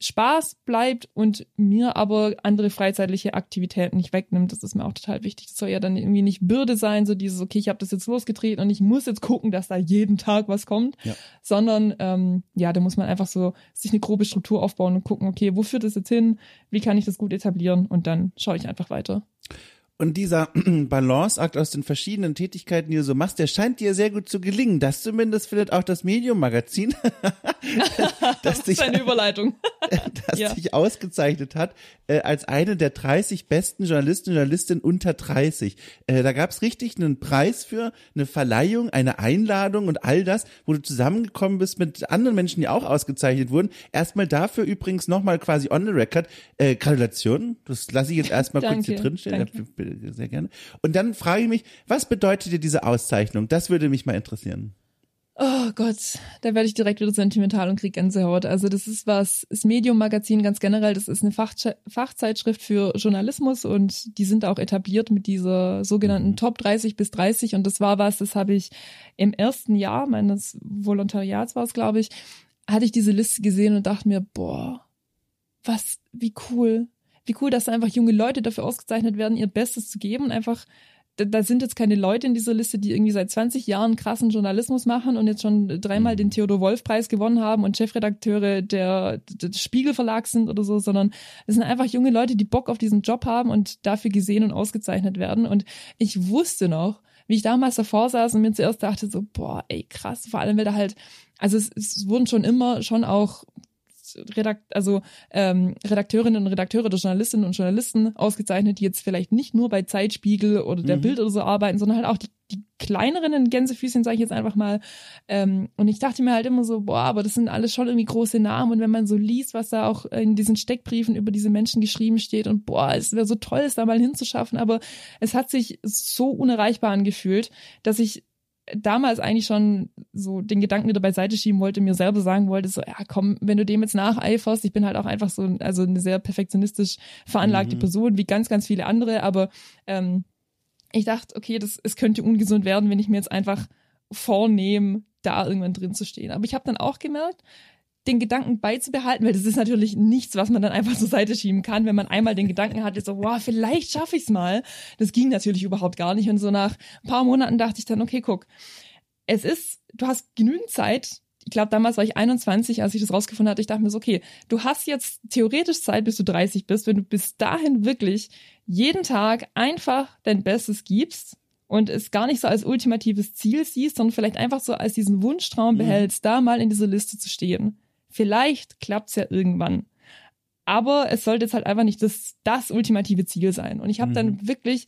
[SPEAKER 2] Spaß bleibt und mir aber andere freizeitliche Aktivitäten nicht wegnimmt. Das ist mir auch total wichtig. Das soll ja dann irgendwie nicht Bürde sein, so dieses, okay, ich habe das jetzt losgetreten und ich muss jetzt gucken, dass da jeden Tag was kommt, ja. sondern ähm, ja, da muss man einfach so sich eine grobe Struktur aufbauen und gucken, okay, wo führt das jetzt hin? Wie kann ich das gut etablieren? Und dann schaue ich einfach weiter.
[SPEAKER 1] Und dieser Balanceakt aus den verschiedenen Tätigkeiten, die du so machst, der scheint dir sehr gut zu gelingen. Das zumindest findet auch das Medium-Magazin,
[SPEAKER 2] das, ist eine Überleitung.
[SPEAKER 1] das ja. dich ausgezeichnet hat äh, als eine der 30 besten Journalisten und Journalistinnen unter 30. Äh, da gab es richtig einen Preis für, eine Verleihung, eine Einladung und all das, wo du zusammengekommen bist mit anderen Menschen, die auch ausgezeichnet wurden. Erstmal dafür übrigens nochmal quasi on the record. Äh, Gratulation. Das lasse ich jetzt erstmal kurz hier drinstehen sehr gerne. Und dann frage ich mich, was bedeutet dir diese Auszeichnung? Das würde mich mal interessieren.
[SPEAKER 2] Oh Gott, da werde ich direkt wieder sentimental und krieg Gänsehaut. Also das ist was, das Medium-Magazin ganz generell, das ist eine Fach Fachzeitschrift für Journalismus und die sind auch etabliert mit dieser sogenannten mhm. Top 30 bis 30 und das war was, das habe ich im ersten Jahr meines Volontariats war es, glaube ich, hatte ich diese Liste gesehen und dachte mir, boah, was, wie cool, wie cool, dass da einfach junge Leute dafür ausgezeichnet werden, ihr Bestes zu geben und einfach da sind jetzt keine Leute in dieser Liste, die irgendwie seit 20 Jahren krassen Journalismus machen und jetzt schon dreimal den Theodor Wolf Preis gewonnen haben und Chefredakteure der, des Spiegel Verlags sind oder so, sondern es sind einfach junge Leute, die Bock auf diesen Job haben und dafür gesehen und ausgezeichnet werden. Und ich wusste noch, wie ich damals davor saß und mir zuerst dachte so, boah, ey, krass, vor allem, weil da halt, also es, es wurden schon immer schon auch Redakt also ähm, Redakteurinnen und Redakteure oder Journalistinnen und Journalisten ausgezeichnet, die jetzt vielleicht nicht nur bei Zeitspiegel oder der mhm. Bild oder so arbeiten, sondern halt auch die, die kleineren Gänsefüßchen, sage ich jetzt einfach mal. Ähm, und ich dachte mir halt immer so, boah, aber das sind alles schon irgendwie große Namen. Und wenn man so liest, was da auch in diesen Steckbriefen über diese Menschen geschrieben steht und boah, es wäre so toll, es da mal hinzuschaffen. Aber es hat sich so unerreichbar angefühlt, dass ich damals eigentlich schon so den Gedanken wieder beiseite schieben wollte, mir selber sagen wollte, so, ja komm, wenn du dem jetzt nacheiferst, ich bin halt auch einfach so, also eine sehr perfektionistisch veranlagte mhm. Person, wie ganz, ganz viele andere, aber ähm, ich dachte, okay, das, es könnte ungesund werden, wenn ich mir jetzt einfach vornehme, da irgendwann drin zu stehen. Aber ich habe dann auch gemerkt, den Gedanken beizubehalten, weil das ist natürlich nichts, was man dann einfach zur Seite schieben kann, wenn man einmal den Gedanken hatte, so, wow, vielleicht schaffe ich's mal. Das ging natürlich überhaupt gar nicht. Und so nach ein paar Monaten dachte ich dann, okay, guck, es ist, du hast genügend Zeit. Ich glaube, damals war ich 21, als ich das rausgefunden hatte. Ich dachte mir so, okay, du hast jetzt theoretisch Zeit, bis du 30 bist, wenn du bis dahin wirklich jeden Tag einfach dein Bestes gibst und es gar nicht so als ultimatives Ziel siehst, sondern vielleicht einfach so als diesen Wunschtraum mhm. behältst, mhm. da mal in dieser Liste zu stehen. Vielleicht klappt's ja irgendwann. Aber es sollte jetzt halt einfach nicht das, das ultimative Ziel sein. Und ich habe mhm. dann wirklich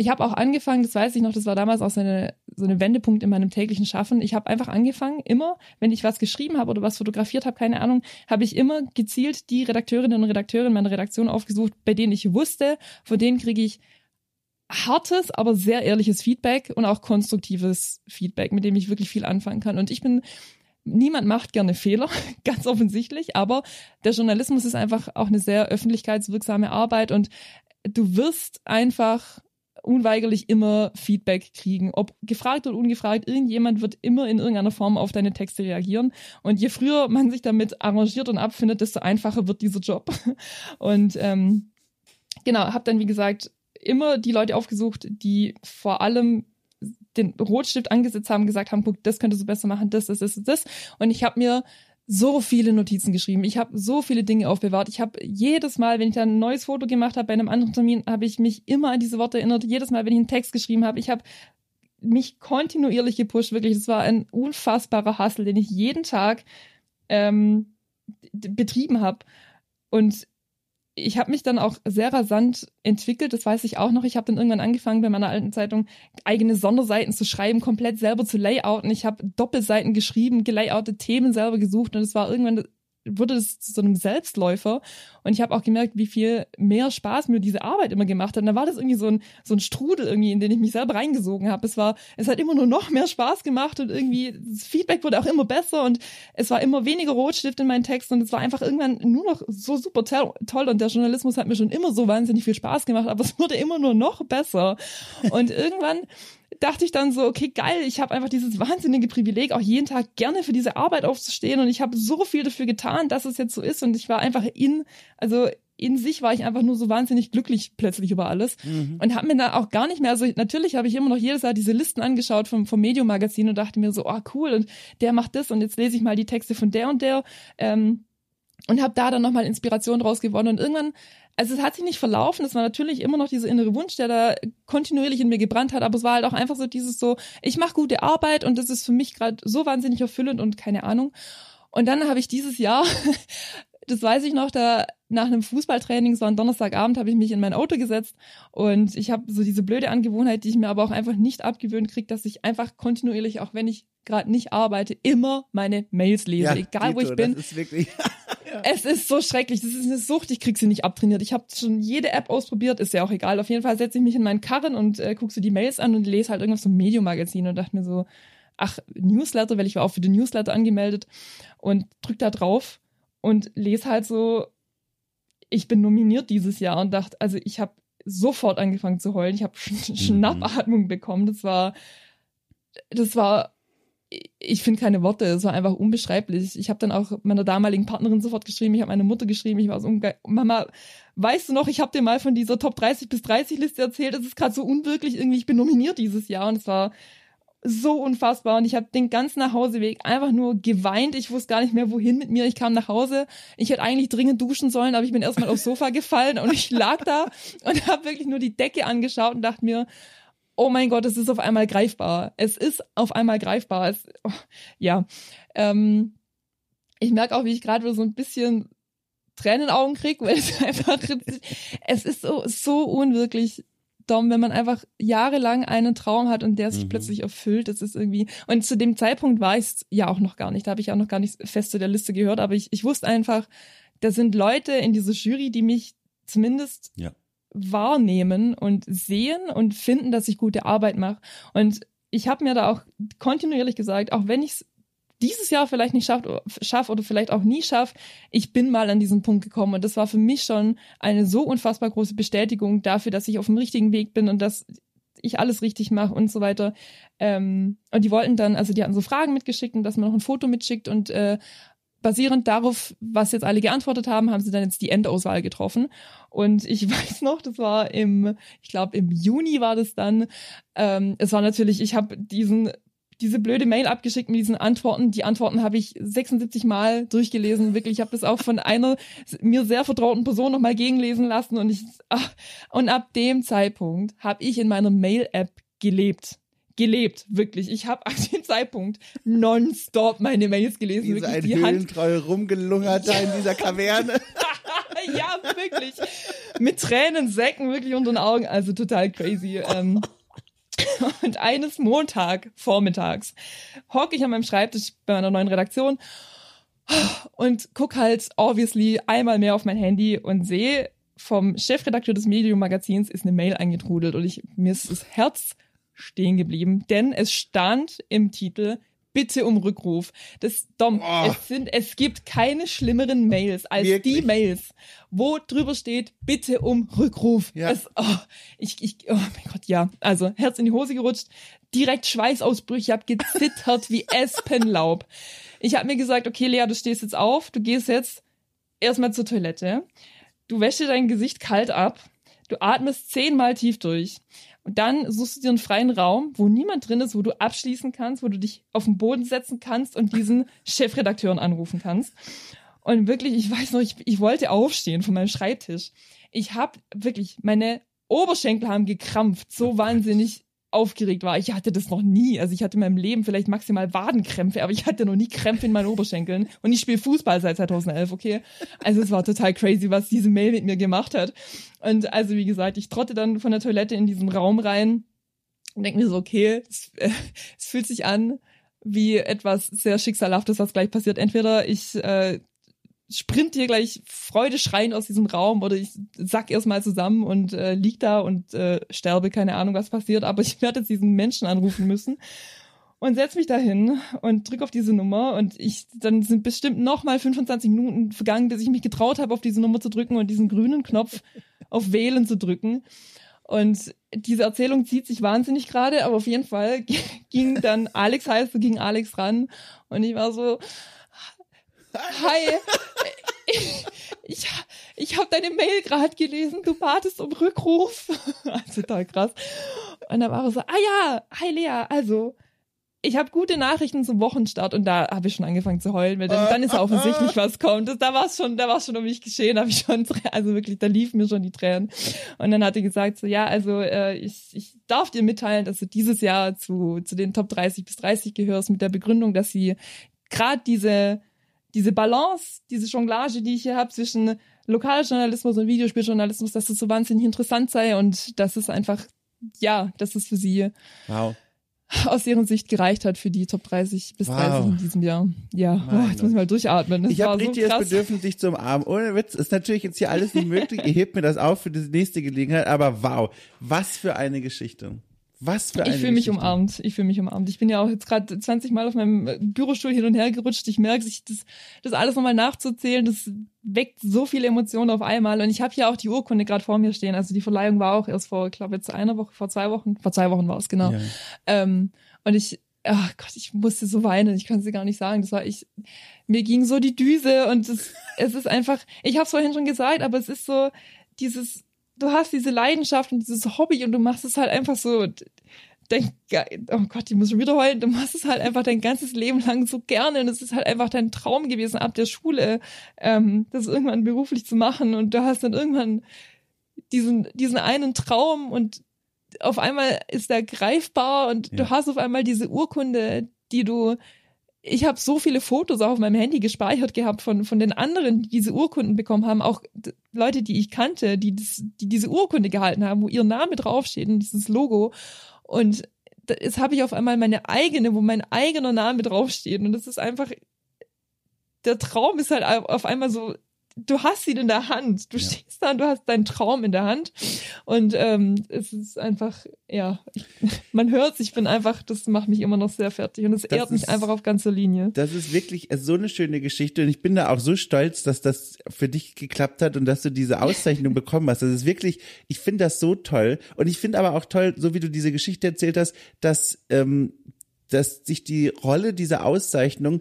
[SPEAKER 2] ich habe auch angefangen, das weiß ich noch, das war damals auch so eine, so eine Wendepunkt in meinem täglichen Schaffen. Ich habe einfach angefangen, immer, wenn ich was geschrieben habe oder was fotografiert habe, keine Ahnung, habe ich immer gezielt die Redakteurinnen und Redakteure in meiner Redaktion aufgesucht, bei denen ich wusste, von denen kriege ich hartes, aber sehr ehrliches Feedback und auch konstruktives Feedback, mit dem ich wirklich viel anfangen kann. Und ich bin niemand macht gerne Fehler, ganz offensichtlich, aber der Journalismus ist einfach auch eine sehr öffentlichkeitswirksame Arbeit und du wirst einfach unweigerlich immer Feedback kriegen. Ob gefragt oder ungefragt, irgendjemand wird immer in irgendeiner Form auf deine Texte reagieren. Und je früher man sich damit arrangiert und abfindet, desto einfacher wird dieser Job. Und ähm, genau, habe dann, wie gesagt, immer die Leute aufgesucht, die vor allem den Rotstift angesetzt haben, gesagt haben, guck, das könntest du besser machen, das, das, das, das. Und ich habe mir so viele Notizen geschrieben. Ich habe so viele Dinge aufbewahrt. Ich habe jedes Mal, wenn ich dann ein neues Foto gemacht habe bei einem anderen Termin, habe ich mich immer an diese Worte erinnert. Jedes Mal, wenn ich einen Text geschrieben habe, ich habe mich kontinuierlich gepusht. Wirklich, das war ein unfassbarer Hassel, den ich jeden Tag ähm, betrieben habe. Und ich habe mich dann auch sehr rasant entwickelt, das weiß ich auch noch. Ich habe dann irgendwann angefangen, bei meiner alten Zeitung eigene Sonderseiten zu schreiben, komplett selber zu layouten. Ich habe Doppelseiten geschrieben, gelayoutet Themen selber gesucht und es war irgendwann wurde das zu so einem Selbstläufer. Und ich habe auch gemerkt, wie viel mehr Spaß mir diese Arbeit immer gemacht hat. Und da war das irgendwie so ein, so ein Strudel irgendwie, in den ich mich selber reingesogen habe. Es war, es hat immer nur noch mehr Spaß gemacht und irgendwie das Feedback wurde auch immer besser und es war immer weniger Rotstift in meinen Texten und es war einfach irgendwann nur noch so super toll und der Journalismus hat mir schon immer so wahnsinnig viel Spaß gemacht, aber es wurde immer nur noch besser. Und irgendwann dachte ich dann so, okay, geil, ich habe einfach dieses wahnsinnige Privileg, auch jeden Tag gerne für diese Arbeit aufzustehen und ich habe so viel dafür getan, dass es jetzt so ist und ich war einfach in, also in sich war ich einfach nur so wahnsinnig glücklich plötzlich über alles mhm. und habe mir da auch gar nicht mehr, also natürlich habe ich immer noch jedes Jahr diese Listen angeschaut vom, vom Medium-Magazin und dachte mir so, oh cool und der macht das und jetzt lese ich mal die Texte von der und der ähm, und habe da dann nochmal Inspiration draus gewonnen und irgendwann also es hat sich nicht verlaufen. Es war natürlich immer noch dieser innere Wunsch, der da kontinuierlich in mir gebrannt hat, aber es war halt auch einfach so dieses so, ich mache gute Arbeit und das ist für mich gerade so wahnsinnig erfüllend und keine Ahnung. Und dann habe ich dieses Jahr, das weiß ich noch, da nach einem Fußballtraining, so am Donnerstagabend, habe ich mich in mein Auto gesetzt und ich habe so diese blöde Angewohnheit, die ich mir aber auch einfach nicht abgewöhnt kriege, dass ich einfach kontinuierlich, auch wenn ich gerade nicht arbeite, immer meine Mails lese, ja, egal Dito, wo ich bin. Das ist wirklich Es ist so schrecklich. Das ist eine Sucht. Ich krieg sie nicht abtrainiert. Ich habe schon jede App ausprobiert. Ist ja auch egal. Auf jeden Fall setze ich mich in meinen Karren und äh, gucke so die Mails an und lese halt irgendwas so Medium-Magazin und dachte mir so, ach, Newsletter, weil ich war auch für den Newsletter angemeldet und drück da drauf und lese halt so, ich bin nominiert dieses Jahr und dachte, also ich habe sofort angefangen zu heulen. Ich habe mhm. Schnappatmung bekommen. Das war, das war ich finde keine Worte, es war einfach unbeschreiblich. Ich habe dann auch meiner damaligen Partnerin sofort geschrieben, ich habe meine Mutter geschrieben, ich war so Mama, weißt du noch, ich habe dir mal von dieser Top 30 bis 30 Liste erzählt, es ist gerade so unwirklich irgendwie, ich bin nominiert dieses Jahr und es war so unfassbar und ich habe den ganzen Nachhauseweg einfach nur geweint. Ich wusste gar nicht mehr wohin mit mir. Ich kam nach Hause. Ich hätte eigentlich dringend duschen sollen, aber ich bin erstmal aufs Sofa gefallen und ich lag da und habe wirklich nur die Decke angeschaut und dachte mir, oh mein Gott, es ist auf einmal greifbar. Es ist auf einmal greifbar. Es, oh, ja. Ähm, ich merke auch, wie ich gerade so ein bisschen Tränen in den Augen kriege, weil es einfach, es ist so, so unwirklich dumm, wenn man einfach jahrelang einen Traum hat und der sich mhm. plötzlich erfüllt. Das ist irgendwie, und zu dem Zeitpunkt war ich es ja auch noch gar nicht. Da habe ich auch noch gar nicht fest zu der Liste gehört, aber ich, ich wusste einfach, da sind Leute in dieser Jury, die mich zumindest ja wahrnehmen und sehen und finden, dass ich gute Arbeit mache. Und ich habe mir da auch kontinuierlich gesagt, auch wenn ich es dieses Jahr vielleicht nicht schaffe schaff oder vielleicht auch nie schaffe, ich bin mal an diesen Punkt gekommen. Und das war für mich schon eine so unfassbar große Bestätigung dafür, dass ich auf dem richtigen Weg bin und dass ich alles richtig mache und so weiter. Ähm, und die wollten dann, also die hatten so Fragen mitgeschickt und dass man noch ein Foto mitschickt und äh, basierend darauf, was jetzt alle geantwortet haben, haben sie dann jetzt die Endauswahl getroffen. Und ich weiß noch, das war im, ich glaube im Juni war das dann. Ähm, es war natürlich, ich habe diesen diese blöde Mail abgeschickt mit diesen Antworten. Die Antworten habe ich 76 Mal durchgelesen. Wirklich, ich habe das auch von einer mir sehr vertrauten Person nochmal gegenlesen lassen. Und ich ach, und ab dem Zeitpunkt habe ich in meiner Mail-App gelebt gelebt, wirklich. Ich habe ab dem Zeitpunkt nonstop meine Mails gelesen.
[SPEAKER 1] Wie
[SPEAKER 2] wirklich.
[SPEAKER 1] ein die Höhlentreu rumgelungert da in dieser Kaverne.
[SPEAKER 2] ja, wirklich. Mit Tränen, Säcken wirklich unter den Augen. Also total crazy. Ähm, und eines Montag vormittags hocke ich an meinem Schreibtisch bei meiner neuen Redaktion und guck halt obviously einmal mehr auf mein Handy und sehe vom Chefredakteur des Medium Magazins ist eine Mail eingetrudelt und ich mir ist das Herz stehen geblieben, denn es stand im Titel bitte um Rückruf. Das Dom, oh. es sind es gibt keine schlimmeren Mails als Wirklich? die Mails, wo drüber steht bitte um Rückruf. Ja. Es, oh, ich ich oh mein Gott, ja. Also Herz in die Hose gerutscht, direkt Schweißausbrüche, ich habe gezittert wie Espenlaub. Ich habe mir gesagt, okay, Lea, du stehst jetzt auf, du gehst jetzt erstmal zur Toilette. Du wäschst dein Gesicht kalt ab. Du atmest zehnmal tief durch. Und dann suchst du dir einen freien Raum, wo niemand drin ist, wo du abschließen kannst, wo du dich auf den Boden setzen kannst und diesen Chefredakteuren anrufen kannst. Und wirklich, ich weiß noch, ich, ich wollte aufstehen von meinem Schreibtisch. Ich habe wirklich, meine Oberschenkel haben gekrampft, so wahnsinnig aufgeregt war. Ich hatte das noch nie. Also ich hatte in meinem Leben vielleicht maximal Wadenkrämpfe, aber ich hatte noch nie Krämpfe in meinen Oberschenkeln. Und ich spiele Fußball seit 2011, okay? Also es war total crazy, was diese Mail mit mir gemacht hat. Und also wie gesagt, ich trotte dann von der Toilette in diesen Raum rein und denke mir so, okay, es, äh, es fühlt sich an wie etwas sehr Schicksalhaftes, was gleich passiert. Entweder ich äh, sprint hier gleich Freude schreien aus diesem Raum oder ich sack erstmal zusammen und äh, lieg da und äh, sterbe, keine Ahnung, was passiert, aber ich werde jetzt diesen Menschen anrufen müssen und setz mich dahin und drück auf diese Nummer und ich dann sind bestimmt noch mal 25 Minuten vergangen, bis ich mich getraut habe, auf diese Nummer zu drücken und diesen grünen Knopf auf wählen zu drücken. Und diese Erzählung zieht sich wahnsinnig gerade, aber auf jeden Fall ging dann Alex heißt, ging Alex ran und ich war so Hi, ich, ich, ich habe deine Mail gerade gelesen, du batest um Rückruf. also total krass. Und dann war er so, ah ja, hi Lea, also ich habe gute Nachrichten zum Wochenstart und da habe ich schon angefangen zu heulen, weil dann, dann ist ja offensichtlich, was kommt. da war es schon, da war schon um mich geschehen, habe ich schon, also wirklich, da liefen mir schon die Tränen. Und dann hat er gesagt so, ja, also äh, ich, ich darf dir mitteilen, dass du dieses Jahr zu zu den Top 30 bis 30 gehörst mit der Begründung, dass sie gerade diese diese Balance, diese Jonglage, die ich hier habe zwischen Lokaljournalismus und Videospieljournalismus, dass das so wahnsinnig interessant sei und dass es einfach, ja, dass es für sie wow. aus ihren Sicht gereicht hat für die Top 30 bis wow. 30 in diesem Jahr. Ja, oh, jetzt muss ich mal durchatmen.
[SPEAKER 1] Das ich habe richtig so das Bedürfnis, dich zum Arm. Ohne Witz, ist natürlich jetzt hier alles nicht möglich. Ihr hebt mir das auf für die nächste Gelegenheit, aber wow, was für eine Geschichte. Was für eine
[SPEAKER 2] Ich fühle mich umarmt. Ich fühle mich umarmt. Ich bin ja auch jetzt gerade 20 Mal auf meinem Bürostuhl hin und her gerutscht. Ich merke, sich das, das alles nochmal nachzuzählen, das weckt so viele Emotionen auf einmal. Und ich habe hier auch die Urkunde gerade vor mir stehen. Also die Verleihung war auch erst vor, ich glaube jetzt einer Woche, vor zwei Wochen. Vor zwei Wochen war es, genau. Ja. Ähm, und ich, ach Gott, ich musste so weinen. Ich kann es dir gar nicht sagen. Das war ich, mir ging so die Düse und es, es ist einfach, ich habe es vorhin schon gesagt, aber es ist so dieses du hast diese Leidenschaft und dieses Hobby und du machst es halt einfach so, dein, oh Gott, ich muss schon wieder heulen, du machst es halt einfach dein ganzes Leben lang so gerne und es ist halt einfach dein Traum gewesen ab der Schule, ähm, das irgendwann beruflich zu machen und du hast dann irgendwann diesen, diesen einen Traum und auf einmal ist der greifbar und ja. du hast auf einmal diese Urkunde, die du ich habe so viele Fotos auch auf meinem Handy gespeichert gehabt von, von den anderen, die diese Urkunden bekommen haben, auch Leute, die ich kannte, die, das, die diese Urkunde gehalten haben, wo ihr Name draufsteht und dieses Logo. Und jetzt habe ich auf einmal meine eigene, wo mein eigener Name draufsteht. Und das ist einfach, der Traum ist halt auf einmal so du hast ihn in der Hand. Du ja. stehst da und du hast deinen Traum in der Hand. Und ähm, es ist einfach, ja, ich, man hört ich bin einfach, das macht mich immer noch sehr fertig. Und es ehrt mich einfach auf ganzer Linie.
[SPEAKER 1] Das ist wirklich so eine schöne Geschichte. Und ich bin da auch so stolz, dass das für dich geklappt hat und dass du diese Auszeichnung bekommen hast. Das ist wirklich, ich finde das so toll. Und ich finde aber auch toll, so wie du diese Geschichte erzählt hast, dass ähm, dass sich die Rolle dieser Auszeichnung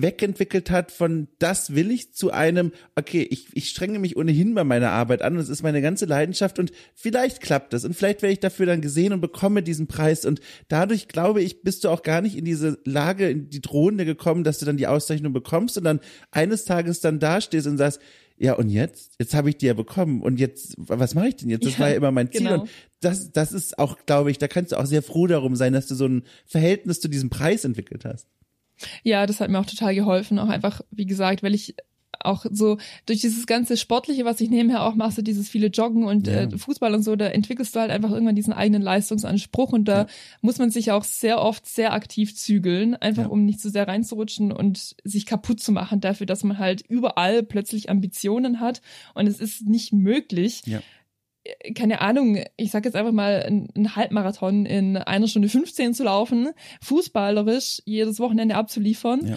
[SPEAKER 1] wegentwickelt hat von das will ich zu einem, okay, ich, ich strenge mich ohnehin bei meiner Arbeit an und es ist meine ganze Leidenschaft und vielleicht klappt es und vielleicht werde ich dafür dann gesehen und bekomme diesen Preis und dadurch glaube ich, bist du auch gar nicht in diese Lage, in die drohende gekommen, dass du dann die Auszeichnung bekommst und dann eines Tages dann dastehst und sagst, ja, und jetzt? Jetzt habe ich die ja bekommen. Und jetzt, was mache ich denn jetzt? Das ja, war ja immer mein Ziel. Genau. Und das, das ist auch, glaube ich, da kannst du auch sehr froh darum sein, dass du so ein Verhältnis zu diesem Preis entwickelt hast.
[SPEAKER 2] Ja, das hat mir auch total geholfen. Auch einfach, wie gesagt, weil ich auch so durch dieses ganze Sportliche, was ich nebenher auch mache, so dieses viele Joggen und ja. äh, Fußball und so, da entwickelst du halt einfach irgendwann diesen eigenen Leistungsanspruch und da ja. muss man sich auch sehr oft sehr aktiv zügeln, einfach ja. um nicht zu so sehr reinzurutschen und sich kaputt zu machen dafür, dass man halt überall plötzlich Ambitionen hat und es ist nicht möglich. Keine Ahnung, ich sag jetzt einfach mal, einen Halbmarathon in einer Stunde 15 zu laufen, fußballerisch jedes Wochenende abzuliefern, ja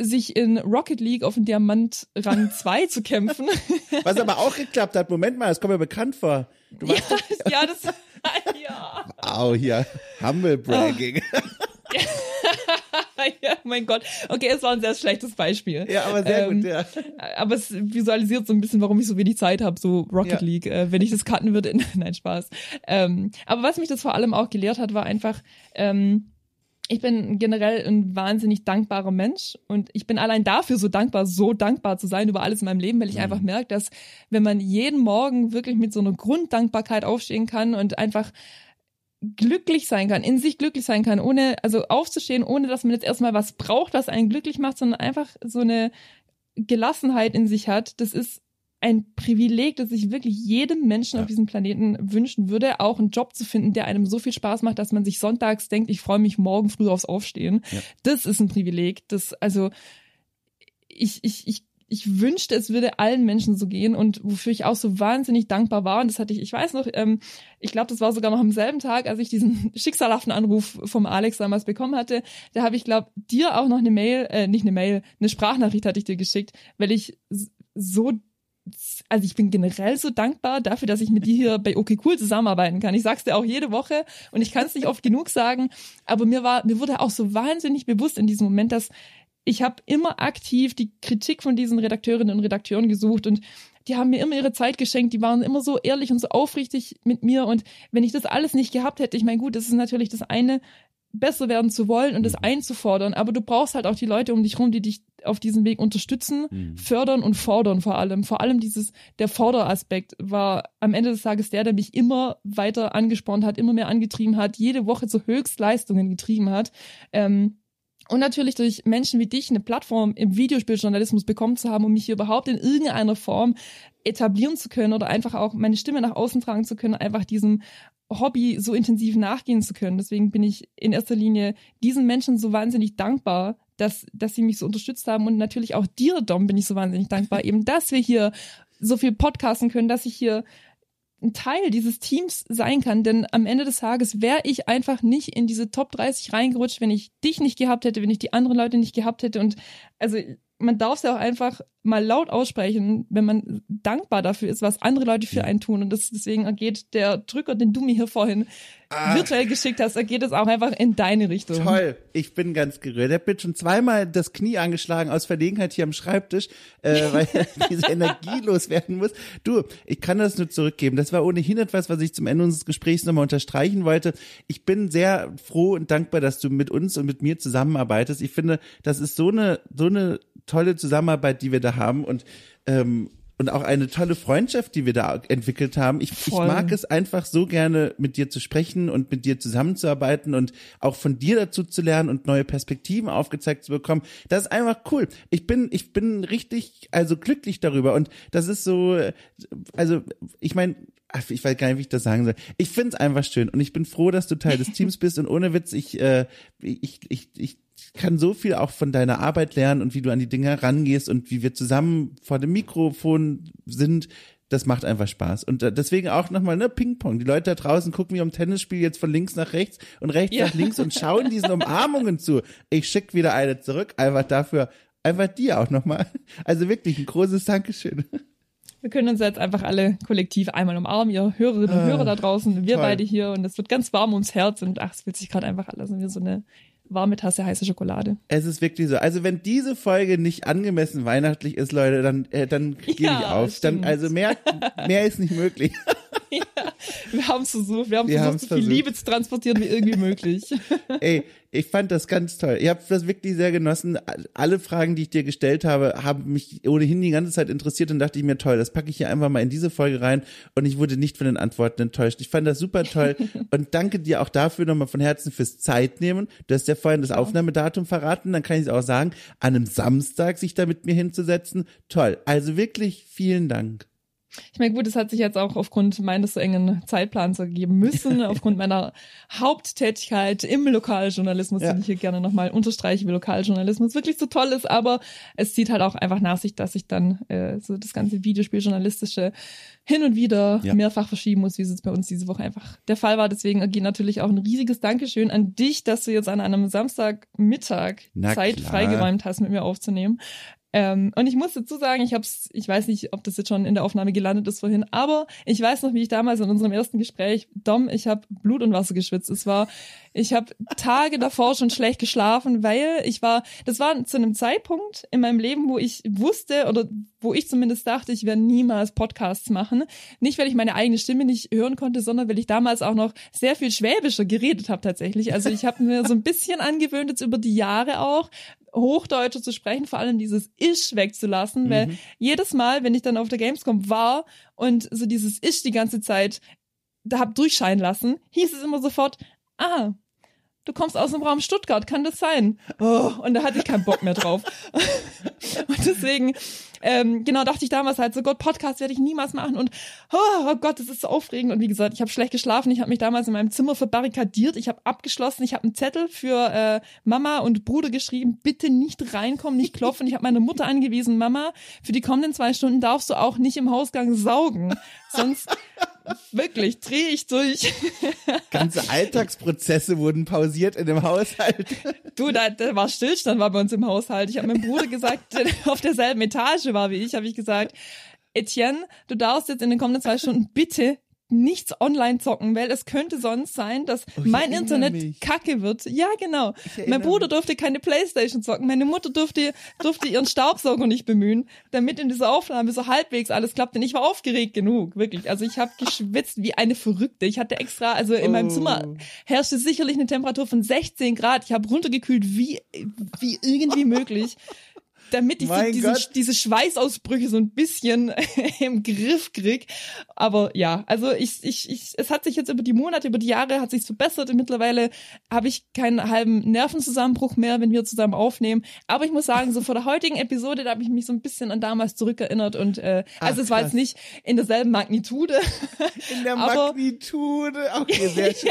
[SPEAKER 2] sich in Rocket League auf den Diamant Rang 2 zu kämpfen.
[SPEAKER 1] Was aber auch geklappt hat. Moment mal, das kommt mir bekannt vor.
[SPEAKER 2] Du ja, das, ja, das, ja.
[SPEAKER 1] Au, hier, Humble Bragging.
[SPEAKER 2] ja, mein Gott. Okay, es war ein sehr schlechtes Beispiel.
[SPEAKER 1] Ja, aber sehr ähm, gut, ja.
[SPEAKER 2] Aber es visualisiert so ein bisschen, warum ich so wenig Zeit habe, so Rocket ja. League, äh, wenn ich das cutten würde. Nein, Spaß. Ähm, aber was mich das vor allem auch gelehrt hat, war einfach, ähm, ich bin generell ein wahnsinnig dankbarer Mensch und ich bin allein dafür so dankbar, so dankbar zu sein über alles in meinem Leben, weil ich mhm. einfach merke, dass wenn man jeden Morgen wirklich mit so einer Grunddankbarkeit aufstehen kann und einfach glücklich sein kann, in sich glücklich sein kann, ohne, also aufzustehen, ohne dass man jetzt erstmal was braucht, was einen glücklich macht, sondern einfach so eine Gelassenheit in sich hat, das ist ein Privileg, das ich wirklich jedem Menschen ja. auf diesem Planeten wünschen würde, auch einen Job zu finden, der einem so viel Spaß macht, dass man sich sonntags denkt, ich freue mich morgen früh aufs Aufstehen. Ja. Das ist ein Privileg. Das, also, ich, ich, ich, ich wünschte, es würde allen Menschen so gehen und wofür ich auch so wahnsinnig dankbar war. Und das hatte ich, ich weiß noch, ähm, ich glaube, das war sogar noch am selben Tag, als ich diesen schicksalhaften Anruf vom Alex damals bekommen hatte. Da habe ich, glaube dir auch noch eine Mail, äh, nicht eine Mail, eine Sprachnachricht hatte ich dir geschickt, weil ich so also ich bin generell so dankbar dafür, dass ich mit dir hier bei OK Cool zusammenarbeiten kann. Ich sag's dir auch jede Woche und ich kann es nicht oft genug sagen, aber mir war, mir wurde auch so wahnsinnig bewusst in diesem Moment, dass ich habe immer aktiv die Kritik von diesen Redakteurinnen und Redakteuren gesucht und die haben mir immer ihre Zeit geschenkt, die waren immer so ehrlich und so aufrichtig mit mir und wenn ich das alles nicht gehabt hätte, ich meine, gut, das ist natürlich das eine, besser werden zu wollen und das mhm. einzufordern. Aber du brauchst halt auch die Leute um dich rum, die dich auf diesem Weg unterstützen, mhm. fördern und fordern vor allem. Vor allem dieses, der Forderaspekt war am Ende des Tages der, der mich immer weiter angespornt hat, immer mehr angetrieben hat, jede Woche zu Höchstleistungen getrieben hat. Ähm, und natürlich durch Menschen wie dich eine Plattform im Videospieljournalismus bekommen zu haben, um mich hier überhaupt in irgendeiner Form etablieren zu können oder einfach auch meine Stimme nach außen tragen zu können, einfach diesem Hobby so intensiv nachgehen zu können. Deswegen bin ich in erster Linie diesen Menschen so wahnsinnig dankbar, dass, dass sie mich so unterstützt haben und natürlich auch dir, Dom, bin ich so wahnsinnig dankbar, eben, dass wir hier so viel podcasten können, dass ich hier ein Teil dieses Teams sein kann, denn am Ende des Tages wäre ich einfach nicht in diese Top 30 reingerutscht, wenn ich dich nicht gehabt hätte, wenn ich die anderen Leute nicht gehabt hätte und also man darf es ja auch einfach mal laut aussprechen, wenn man dankbar dafür ist, was andere Leute für einen tun. Und das, deswegen ergeht der Drücker, den du mir hier vorhin Ach. virtuell geschickt hast, ergeht es auch einfach in deine Richtung.
[SPEAKER 1] Toll, ich bin ganz gerührt. Ich bin schon zweimal das Knie angeschlagen aus Verlegenheit hier am Schreibtisch, äh, weil diese Energie loswerden muss. Du, ich kann das nur zurückgeben. Das war ohnehin etwas, was ich zum Ende unseres Gesprächs nochmal unterstreichen wollte. Ich bin sehr froh und dankbar, dass du mit uns und mit mir zusammenarbeitest. Ich finde, das ist so eine, so eine tolle Zusammenarbeit, die wir da haben und ähm, und auch eine tolle Freundschaft, die wir da entwickelt haben. Ich, ich mag es einfach so gerne, mit dir zu sprechen und mit dir zusammenzuarbeiten und auch von dir dazu zu lernen und neue Perspektiven aufgezeigt zu bekommen. Das ist einfach cool. Ich bin, ich bin richtig, also glücklich darüber. Und das ist so, also ich meine, ich weiß gar nicht, wie ich das sagen soll. Ich finde es einfach schön und ich bin froh, dass du Teil des Teams bist. Und ohne Witz, ich, äh, ich, ich, ich kann so viel auch von deiner Arbeit lernen und wie du an die Dinge rangehst und wie wir zusammen vor dem Mikrofon sind. Das macht einfach Spaß. Und äh, deswegen auch nochmal, ne, Ping-Pong. Die Leute da draußen gucken wie am Tennisspiel jetzt von links nach rechts und rechts ja. nach links und schauen diesen Umarmungen zu. Ich schick wieder eine zurück, einfach dafür, einfach dir auch nochmal. Also wirklich ein großes Dankeschön.
[SPEAKER 2] Wir können uns jetzt einfach alle kollektiv einmal umarmen, ihr Hörerinnen und Hörer da draußen, wir toll. beide hier und es wird ganz warm ums Herz und ach, es fühlt sich gerade einfach alles wie so eine warme Tasse heiße Schokolade.
[SPEAKER 1] Es ist wirklich so. Also wenn diese Folge nicht angemessen weihnachtlich ist, Leute, dann äh, dann gebe ja, ich auf. Stimmt. Dann also mehr mehr ist nicht möglich.
[SPEAKER 2] ja, Wir haben es versucht, wir haben
[SPEAKER 1] Wir
[SPEAKER 2] versucht, so viel
[SPEAKER 1] versucht.
[SPEAKER 2] Liebe zu transportieren wie irgendwie möglich.
[SPEAKER 1] Ey, ich fand das ganz toll. Ich habe das wirklich sehr genossen. Alle Fragen, die ich dir gestellt habe, haben mich ohnehin die ganze Zeit interessiert und dachte ich mir, toll, das packe ich hier einfach mal in diese Folge rein und ich wurde nicht von den Antworten enttäuscht. Ich fand das super toll und danke dir auch dafür nochmal von Herzen fürs Zeitnehmen. Du hast ja vorhin das Aufnahmedatum verraten, dann kann ich es auch sagen, an einem Samstag sich da mit mir hinzusetzen. Toll. Also wirklich vielen Dank.
[SPEAKER 2] Ich meine, gut, es hat sich jetzt auch aufgrund meines so engen Zeitplans ergeben müssen, aufgrund meiner Haupttätigkeit im Lokaljournalismus,
[SPEAKER 1] Ja.
[SPEAKER 2] den ich hier gerne nochmal unterstreiche, wie Lokaljournalismus wirklich so toll ist, aber es zieht halt auch einfach nach sich, dass ich dann äh, so das ganze Videospieljournalistische hin und wieder
[SPEAKER 1] Ja.
[SPEAKER 2] mehrfach verschieben muss, wie es jetzt bei uns diese Woche einfach der Fall war. Deswegen geht natürlich auch ein riesiges Dankeschön an dich, dass du jetzt an einem Samstagmittag
[SPEAKER 1] Na
[SPEAKER 2] Zeit
[SPEAKER 1] klar.
[SPEAKER 2] freigeräumt hast, mit mir aufzunehmen. Ähm, und ich muss dazu sagen, ich hab's, ich weiß nicht, ob das jetzt schon in der Aufnahme gelandet ist vorhin, aber ich weiß noch, wie ich damals in unserem ersten Gespräch, Dom, ich habe Blut und Wasser geschwitzt. Es war, ich habe Tage davor schon schlecht geschlafen, weil ich war, das war zu einem Zeitpunkt in meinem Leben, wo ich wusste oder wo ich zumindest dachte, ich werde niemals Podcasts machen. Nicht, weil ich meine eigene Stimme nicht hören konnte, sondern weil ich damals auch noch sehr viel schwäbischer geredet habe tatsächlich. Also ich habe mir so ein bisschen angewöhnt, jetzt über die Jahre auch, Hochdeutsche zu sprechen, vor allem dieses Isch wegzulassen, weil jedes Mal, wenn ich dann auf der Gamescom war und so dieses Isch die ganze Zeit da hab durchscheinen lassen, hieß es immer sofort, ah, du kommst aus dem Raum Stuttgart, kann das sein? Oh, und da hatte ich keinen Bock mehr drauf. und deswegen, ähm, genau, dachte ich damals halt so, Gott, Podcast werde ich niemals machen. Und oh, oh Gott, das ist so aufregend. Und wie gesagt, ich habe schlecht geschlafen, ich habe mich damals in meinem Zimmer verbarrikadiert, ich habe abgeschlossen, ich habe einen Zettel für äh, Mama und Bruder geschrieben, bitte nicht reinkommen, nicht klopfen. Ich habe meine Mutter angewiesen, Mama, für die kommenden zwei Stunden darfst du auch nicht im Hausgang saugen, sonst wirklich drehe ich durch.
[SPEAKER 1] Ganze Alltagsprozesse wurden pausiert in dem Haushalt.
[SPEAKER 2] Du, da, da war Stillstand war bei uns im Haushalt. Ich habe meinem Bruder gesagt, der auf derselben Etage war wie ich, habe ich gesagt, Etienne, du darfst jetzt in den kommenden zwei Stunden bitte nichts online zocken, weil es könnte sonst sein, dass
[SPEAKER 1] Oh,
[SPEAKER 2] mein Internet
[SPEAKER 1] mich.
[SPEAKER 2] kacke wird. Ja, genau. Mein Bruder durfte keine Playstation zocken, meine Mutter durfte, durfte ihren Staubsauger nicht bemühen, damit in dieser Aufnahme so halbwegs alles klappt. Denn ich war aufgeregt genug, wirklich. Also ich habe geschwitzt wie eine Verrückte. Ich hatte extra, also in meinem
[SPEAKER 1] Oh.
[SPEAKER 2] Zimmer herrschte sicherlich eine Temperatur von 16 Grad. Ich habe runtergekühlt wie, wie irgendwie möglich. Damit ich so diese, diese Schweißausbrüche so ein bisschen im Griff krieg. Aber ja, also ich, ich, ich, es hat sich jetzt über die Monate, über die Jahre hat sich's verbessert und mittlerweile habe ich keinen halben Nervenzusammenbruch mehr, wenn wir zusammen aufnehmen. Aber ich muss sagen, so vor der heutigen Episode, da habe ich mich so ein bisschen an damals zurückerinnert und äh, also
[SPEAKER 1] Ach,
[SPEAKER 2] es war jetzt nicht in derselben Magnitude,
[SPEAKER 1] In der
[SPEAKER 2] Aber-
[SPEAKER 1] Magnitude. Okay, sehr schön.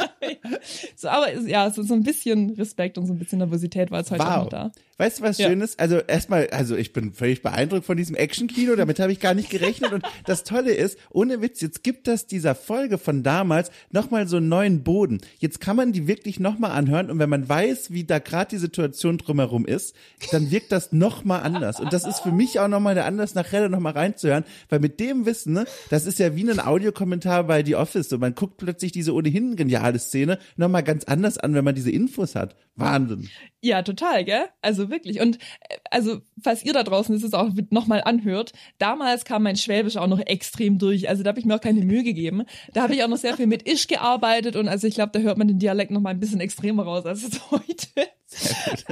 [SPEAKER 2] so, aber es- ja, so, so ein bisschen Respekt und so ein bisschen Nervosität war jetzt heute auch noch da.
[SPEAKER 1] Weißt du, was
[SPEAKER 2] Ja.
[SPEAKER 1] schön ist? Also erstmal, also ich bin völlig beeindruckt von diesem Action-Kino, damit habe ich gar nicht gerechnet. Und das Tolle ist, ohne Witz, jetzt gibt das dieser Folge von damals nochmal so einen neuen Boden. Jetzt kann man die wirklich nochmal anhören und wenn man weiß, wie da gerade die Situation drumherum ist, dann wirkt das nochmal anders. Und das ist für mich auch nochmal der Anlass, nachher nochmal reinzuhören, weil mit dem Wissen, ne, das ist ja wie ein Audiokommentar bei The Office. So, man guckt plötzlich diese ohnehin geniale Szene nochmal ganz anders an, wenn man diese Infos hat. Wahnsinn.
[SPEAKER 2] Ja, total, gell? Also wirklich. Und äh, also, falls ihr da draußen es auch nochmal anhört, damals kam mein Schwäbisch auch noch extrem durch. Also da habe ich mir auch keine Mühe gegeben. Da habe ich auch noch sehr viel mit Isch gearbeitet und also ich glaube, da hört man den Dialekt noch mal ein bisschen extremer raus als jetzt heute.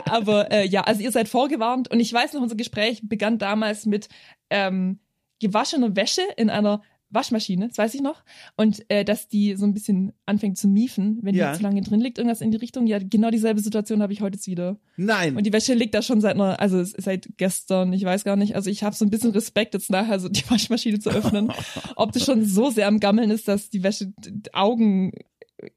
[SPEAKER 2] Aber äh, ja, also ihr seid vorgewarnt und ich weiß noch, unser Gespräch begann damals mit ähm, gewaschener Wäsche in einer Waschmaschine, das weiß ich noch. Und äh, dass die so ein bisschen anfängt zu miefen, wenn
[SPEAKER 1] Ja.
[SPEAKER 2] die zu lange drin liegt, irgendwas in die Richtung. Ja, genau dieselbe Situation habe ich heute jetzt wieder.
[SPEAKER 1] Nein.
[SPEAKER 2] Und die Wäsche liegt da schon seit einer, also seit gestern, ich weiß gar nicht. Also ich habe so ein bisschen Respekt jetzt nachher, so die Waschmaschine zu öffnen. ob das schon so sehr am Gammeln ist, dass die Wäsche Augen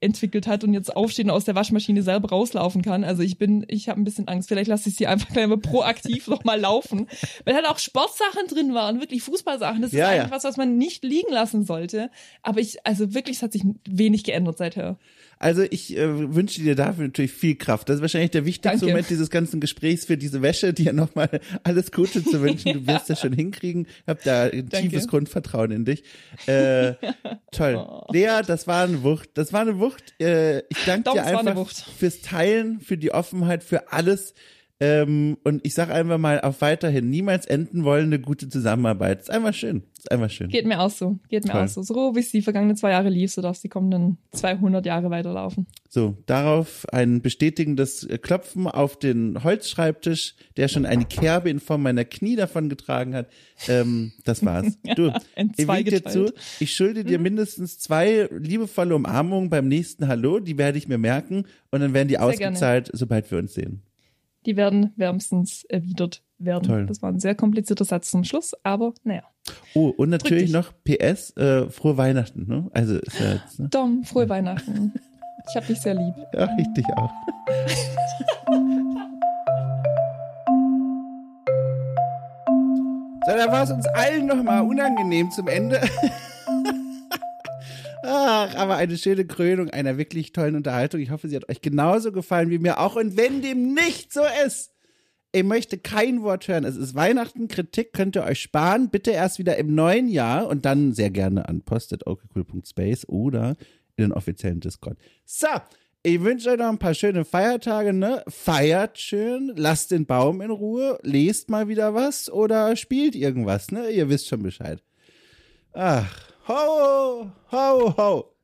[SPEAKER 2] entwickelt hat und jetzt aufstehen und aus der Waschmaschine selber rauslaufen kann. Also ich bin, ich habe ein bisschen Angst. Vielleicht lasse ich sie einfach gleich mal proaktiv noch mal laufen. Weil halt auch Sportsachen drin waren, wirklich Fußballsachen. Das ist
[SPEAKER 1] Ja, ja.
[SPEAKER 2] eigentlich was, was man nicht liegen lassen sollte. Aber ich, also wirklich, es hat sich wenig geändert seither.
[SPEAKER 1] Also ich äh, wünsche dir dafür natürlich viel Kraft. Das ist wahrscheinlich der wichtigste
[SPEAKER 2] Danke.
[SPEAKER 1] Moment dieses ganzen Gesprächs für diese Wäsche, dir nochmal alles Gute zu wünschen. Du wirst das schon hinkriegen. Hab da ein
[SPEAKER 2] Danke.
[SPEAKER 1] tiefes Grundvertrauen in dich. Äh, toll.
[SPEAKER 2] Oh.
[SPEAKER 1] Lea, das war eine Wucht. Das war eine Wucht. Äh, ich danke dir einfach fürs Teilen, für die Offenheit, für alles. Ähm, und ich sage einfach mal auf weiterhin niemals enden wollen eine gute Zusammenarbeit. Ist einfach schön. Ist einfach schön.
[SPEAKER 2] Geht mir auch so. Geht mir
[SPEAKER 1] Toll.
[SPEAKER 2] auch so. So wie es die vergangenen zwei Jahre lief, so darf es die kommenden 200 Jahre weiterlaufen.
[SPEAKER 1] So, darauf ein bestätigendes Klopfen auf den Holzschreibtisch, der schon eine Kerbe in Form meiner Knie davon getragen hat. Ähm, das war's. Du, ich dir zu, ich schulde dir mindestens zwei liebevolle Umarmungen beim nächsten Hallo, die werde ich mir merken und dann werden die
[SPEAKER 2] gerne.
[SPEAKER 1] ausgezahlt, sobald wir uns sehen.
[SPEAKER 2] Die werden wärmstens erwidert werden.
[SPEAKER 1] Toll.
[SPEAKER 2] Das war ein sehr komplizierter Satz zum Schluss, aber naja.
[SPEAKER 1] Oh, und natürlich noch PS, äh, frohe Weihnachten, ne? Also, ist ja jetzt, ne?
[SPEAKER 2] Dom, frohe Weihnachten. Ich hab dich sehr lieb.
[SPEAKER 1] Ja, ich dich auch. so, da war es uns allen nochmal unangenehm zum Ende. Ach, aber eine schöne Krönung einer wirklich tollen Unterhaltung. Ich hoffe, sie hat euch genauso gefallen wie mir auch. Und wenn dem nicht so ist, ich möchte kein Wort hören. Es ist Weihnachten, Kritik könnt ihr euch sparen. Bitte erst wieder im neuen Jahr und dann sehr gerne an postet.okcool.space oder in den offiziellen Discord. So, ich wünsche euch noch ein paar schöne Feiertage, ne? Feiert schön, lasst den Baum in Ruhe, lest mal wieder was oder spielt irgendwas, ne? Ihr wisst schon Bescheid. Ach, 好哦好好。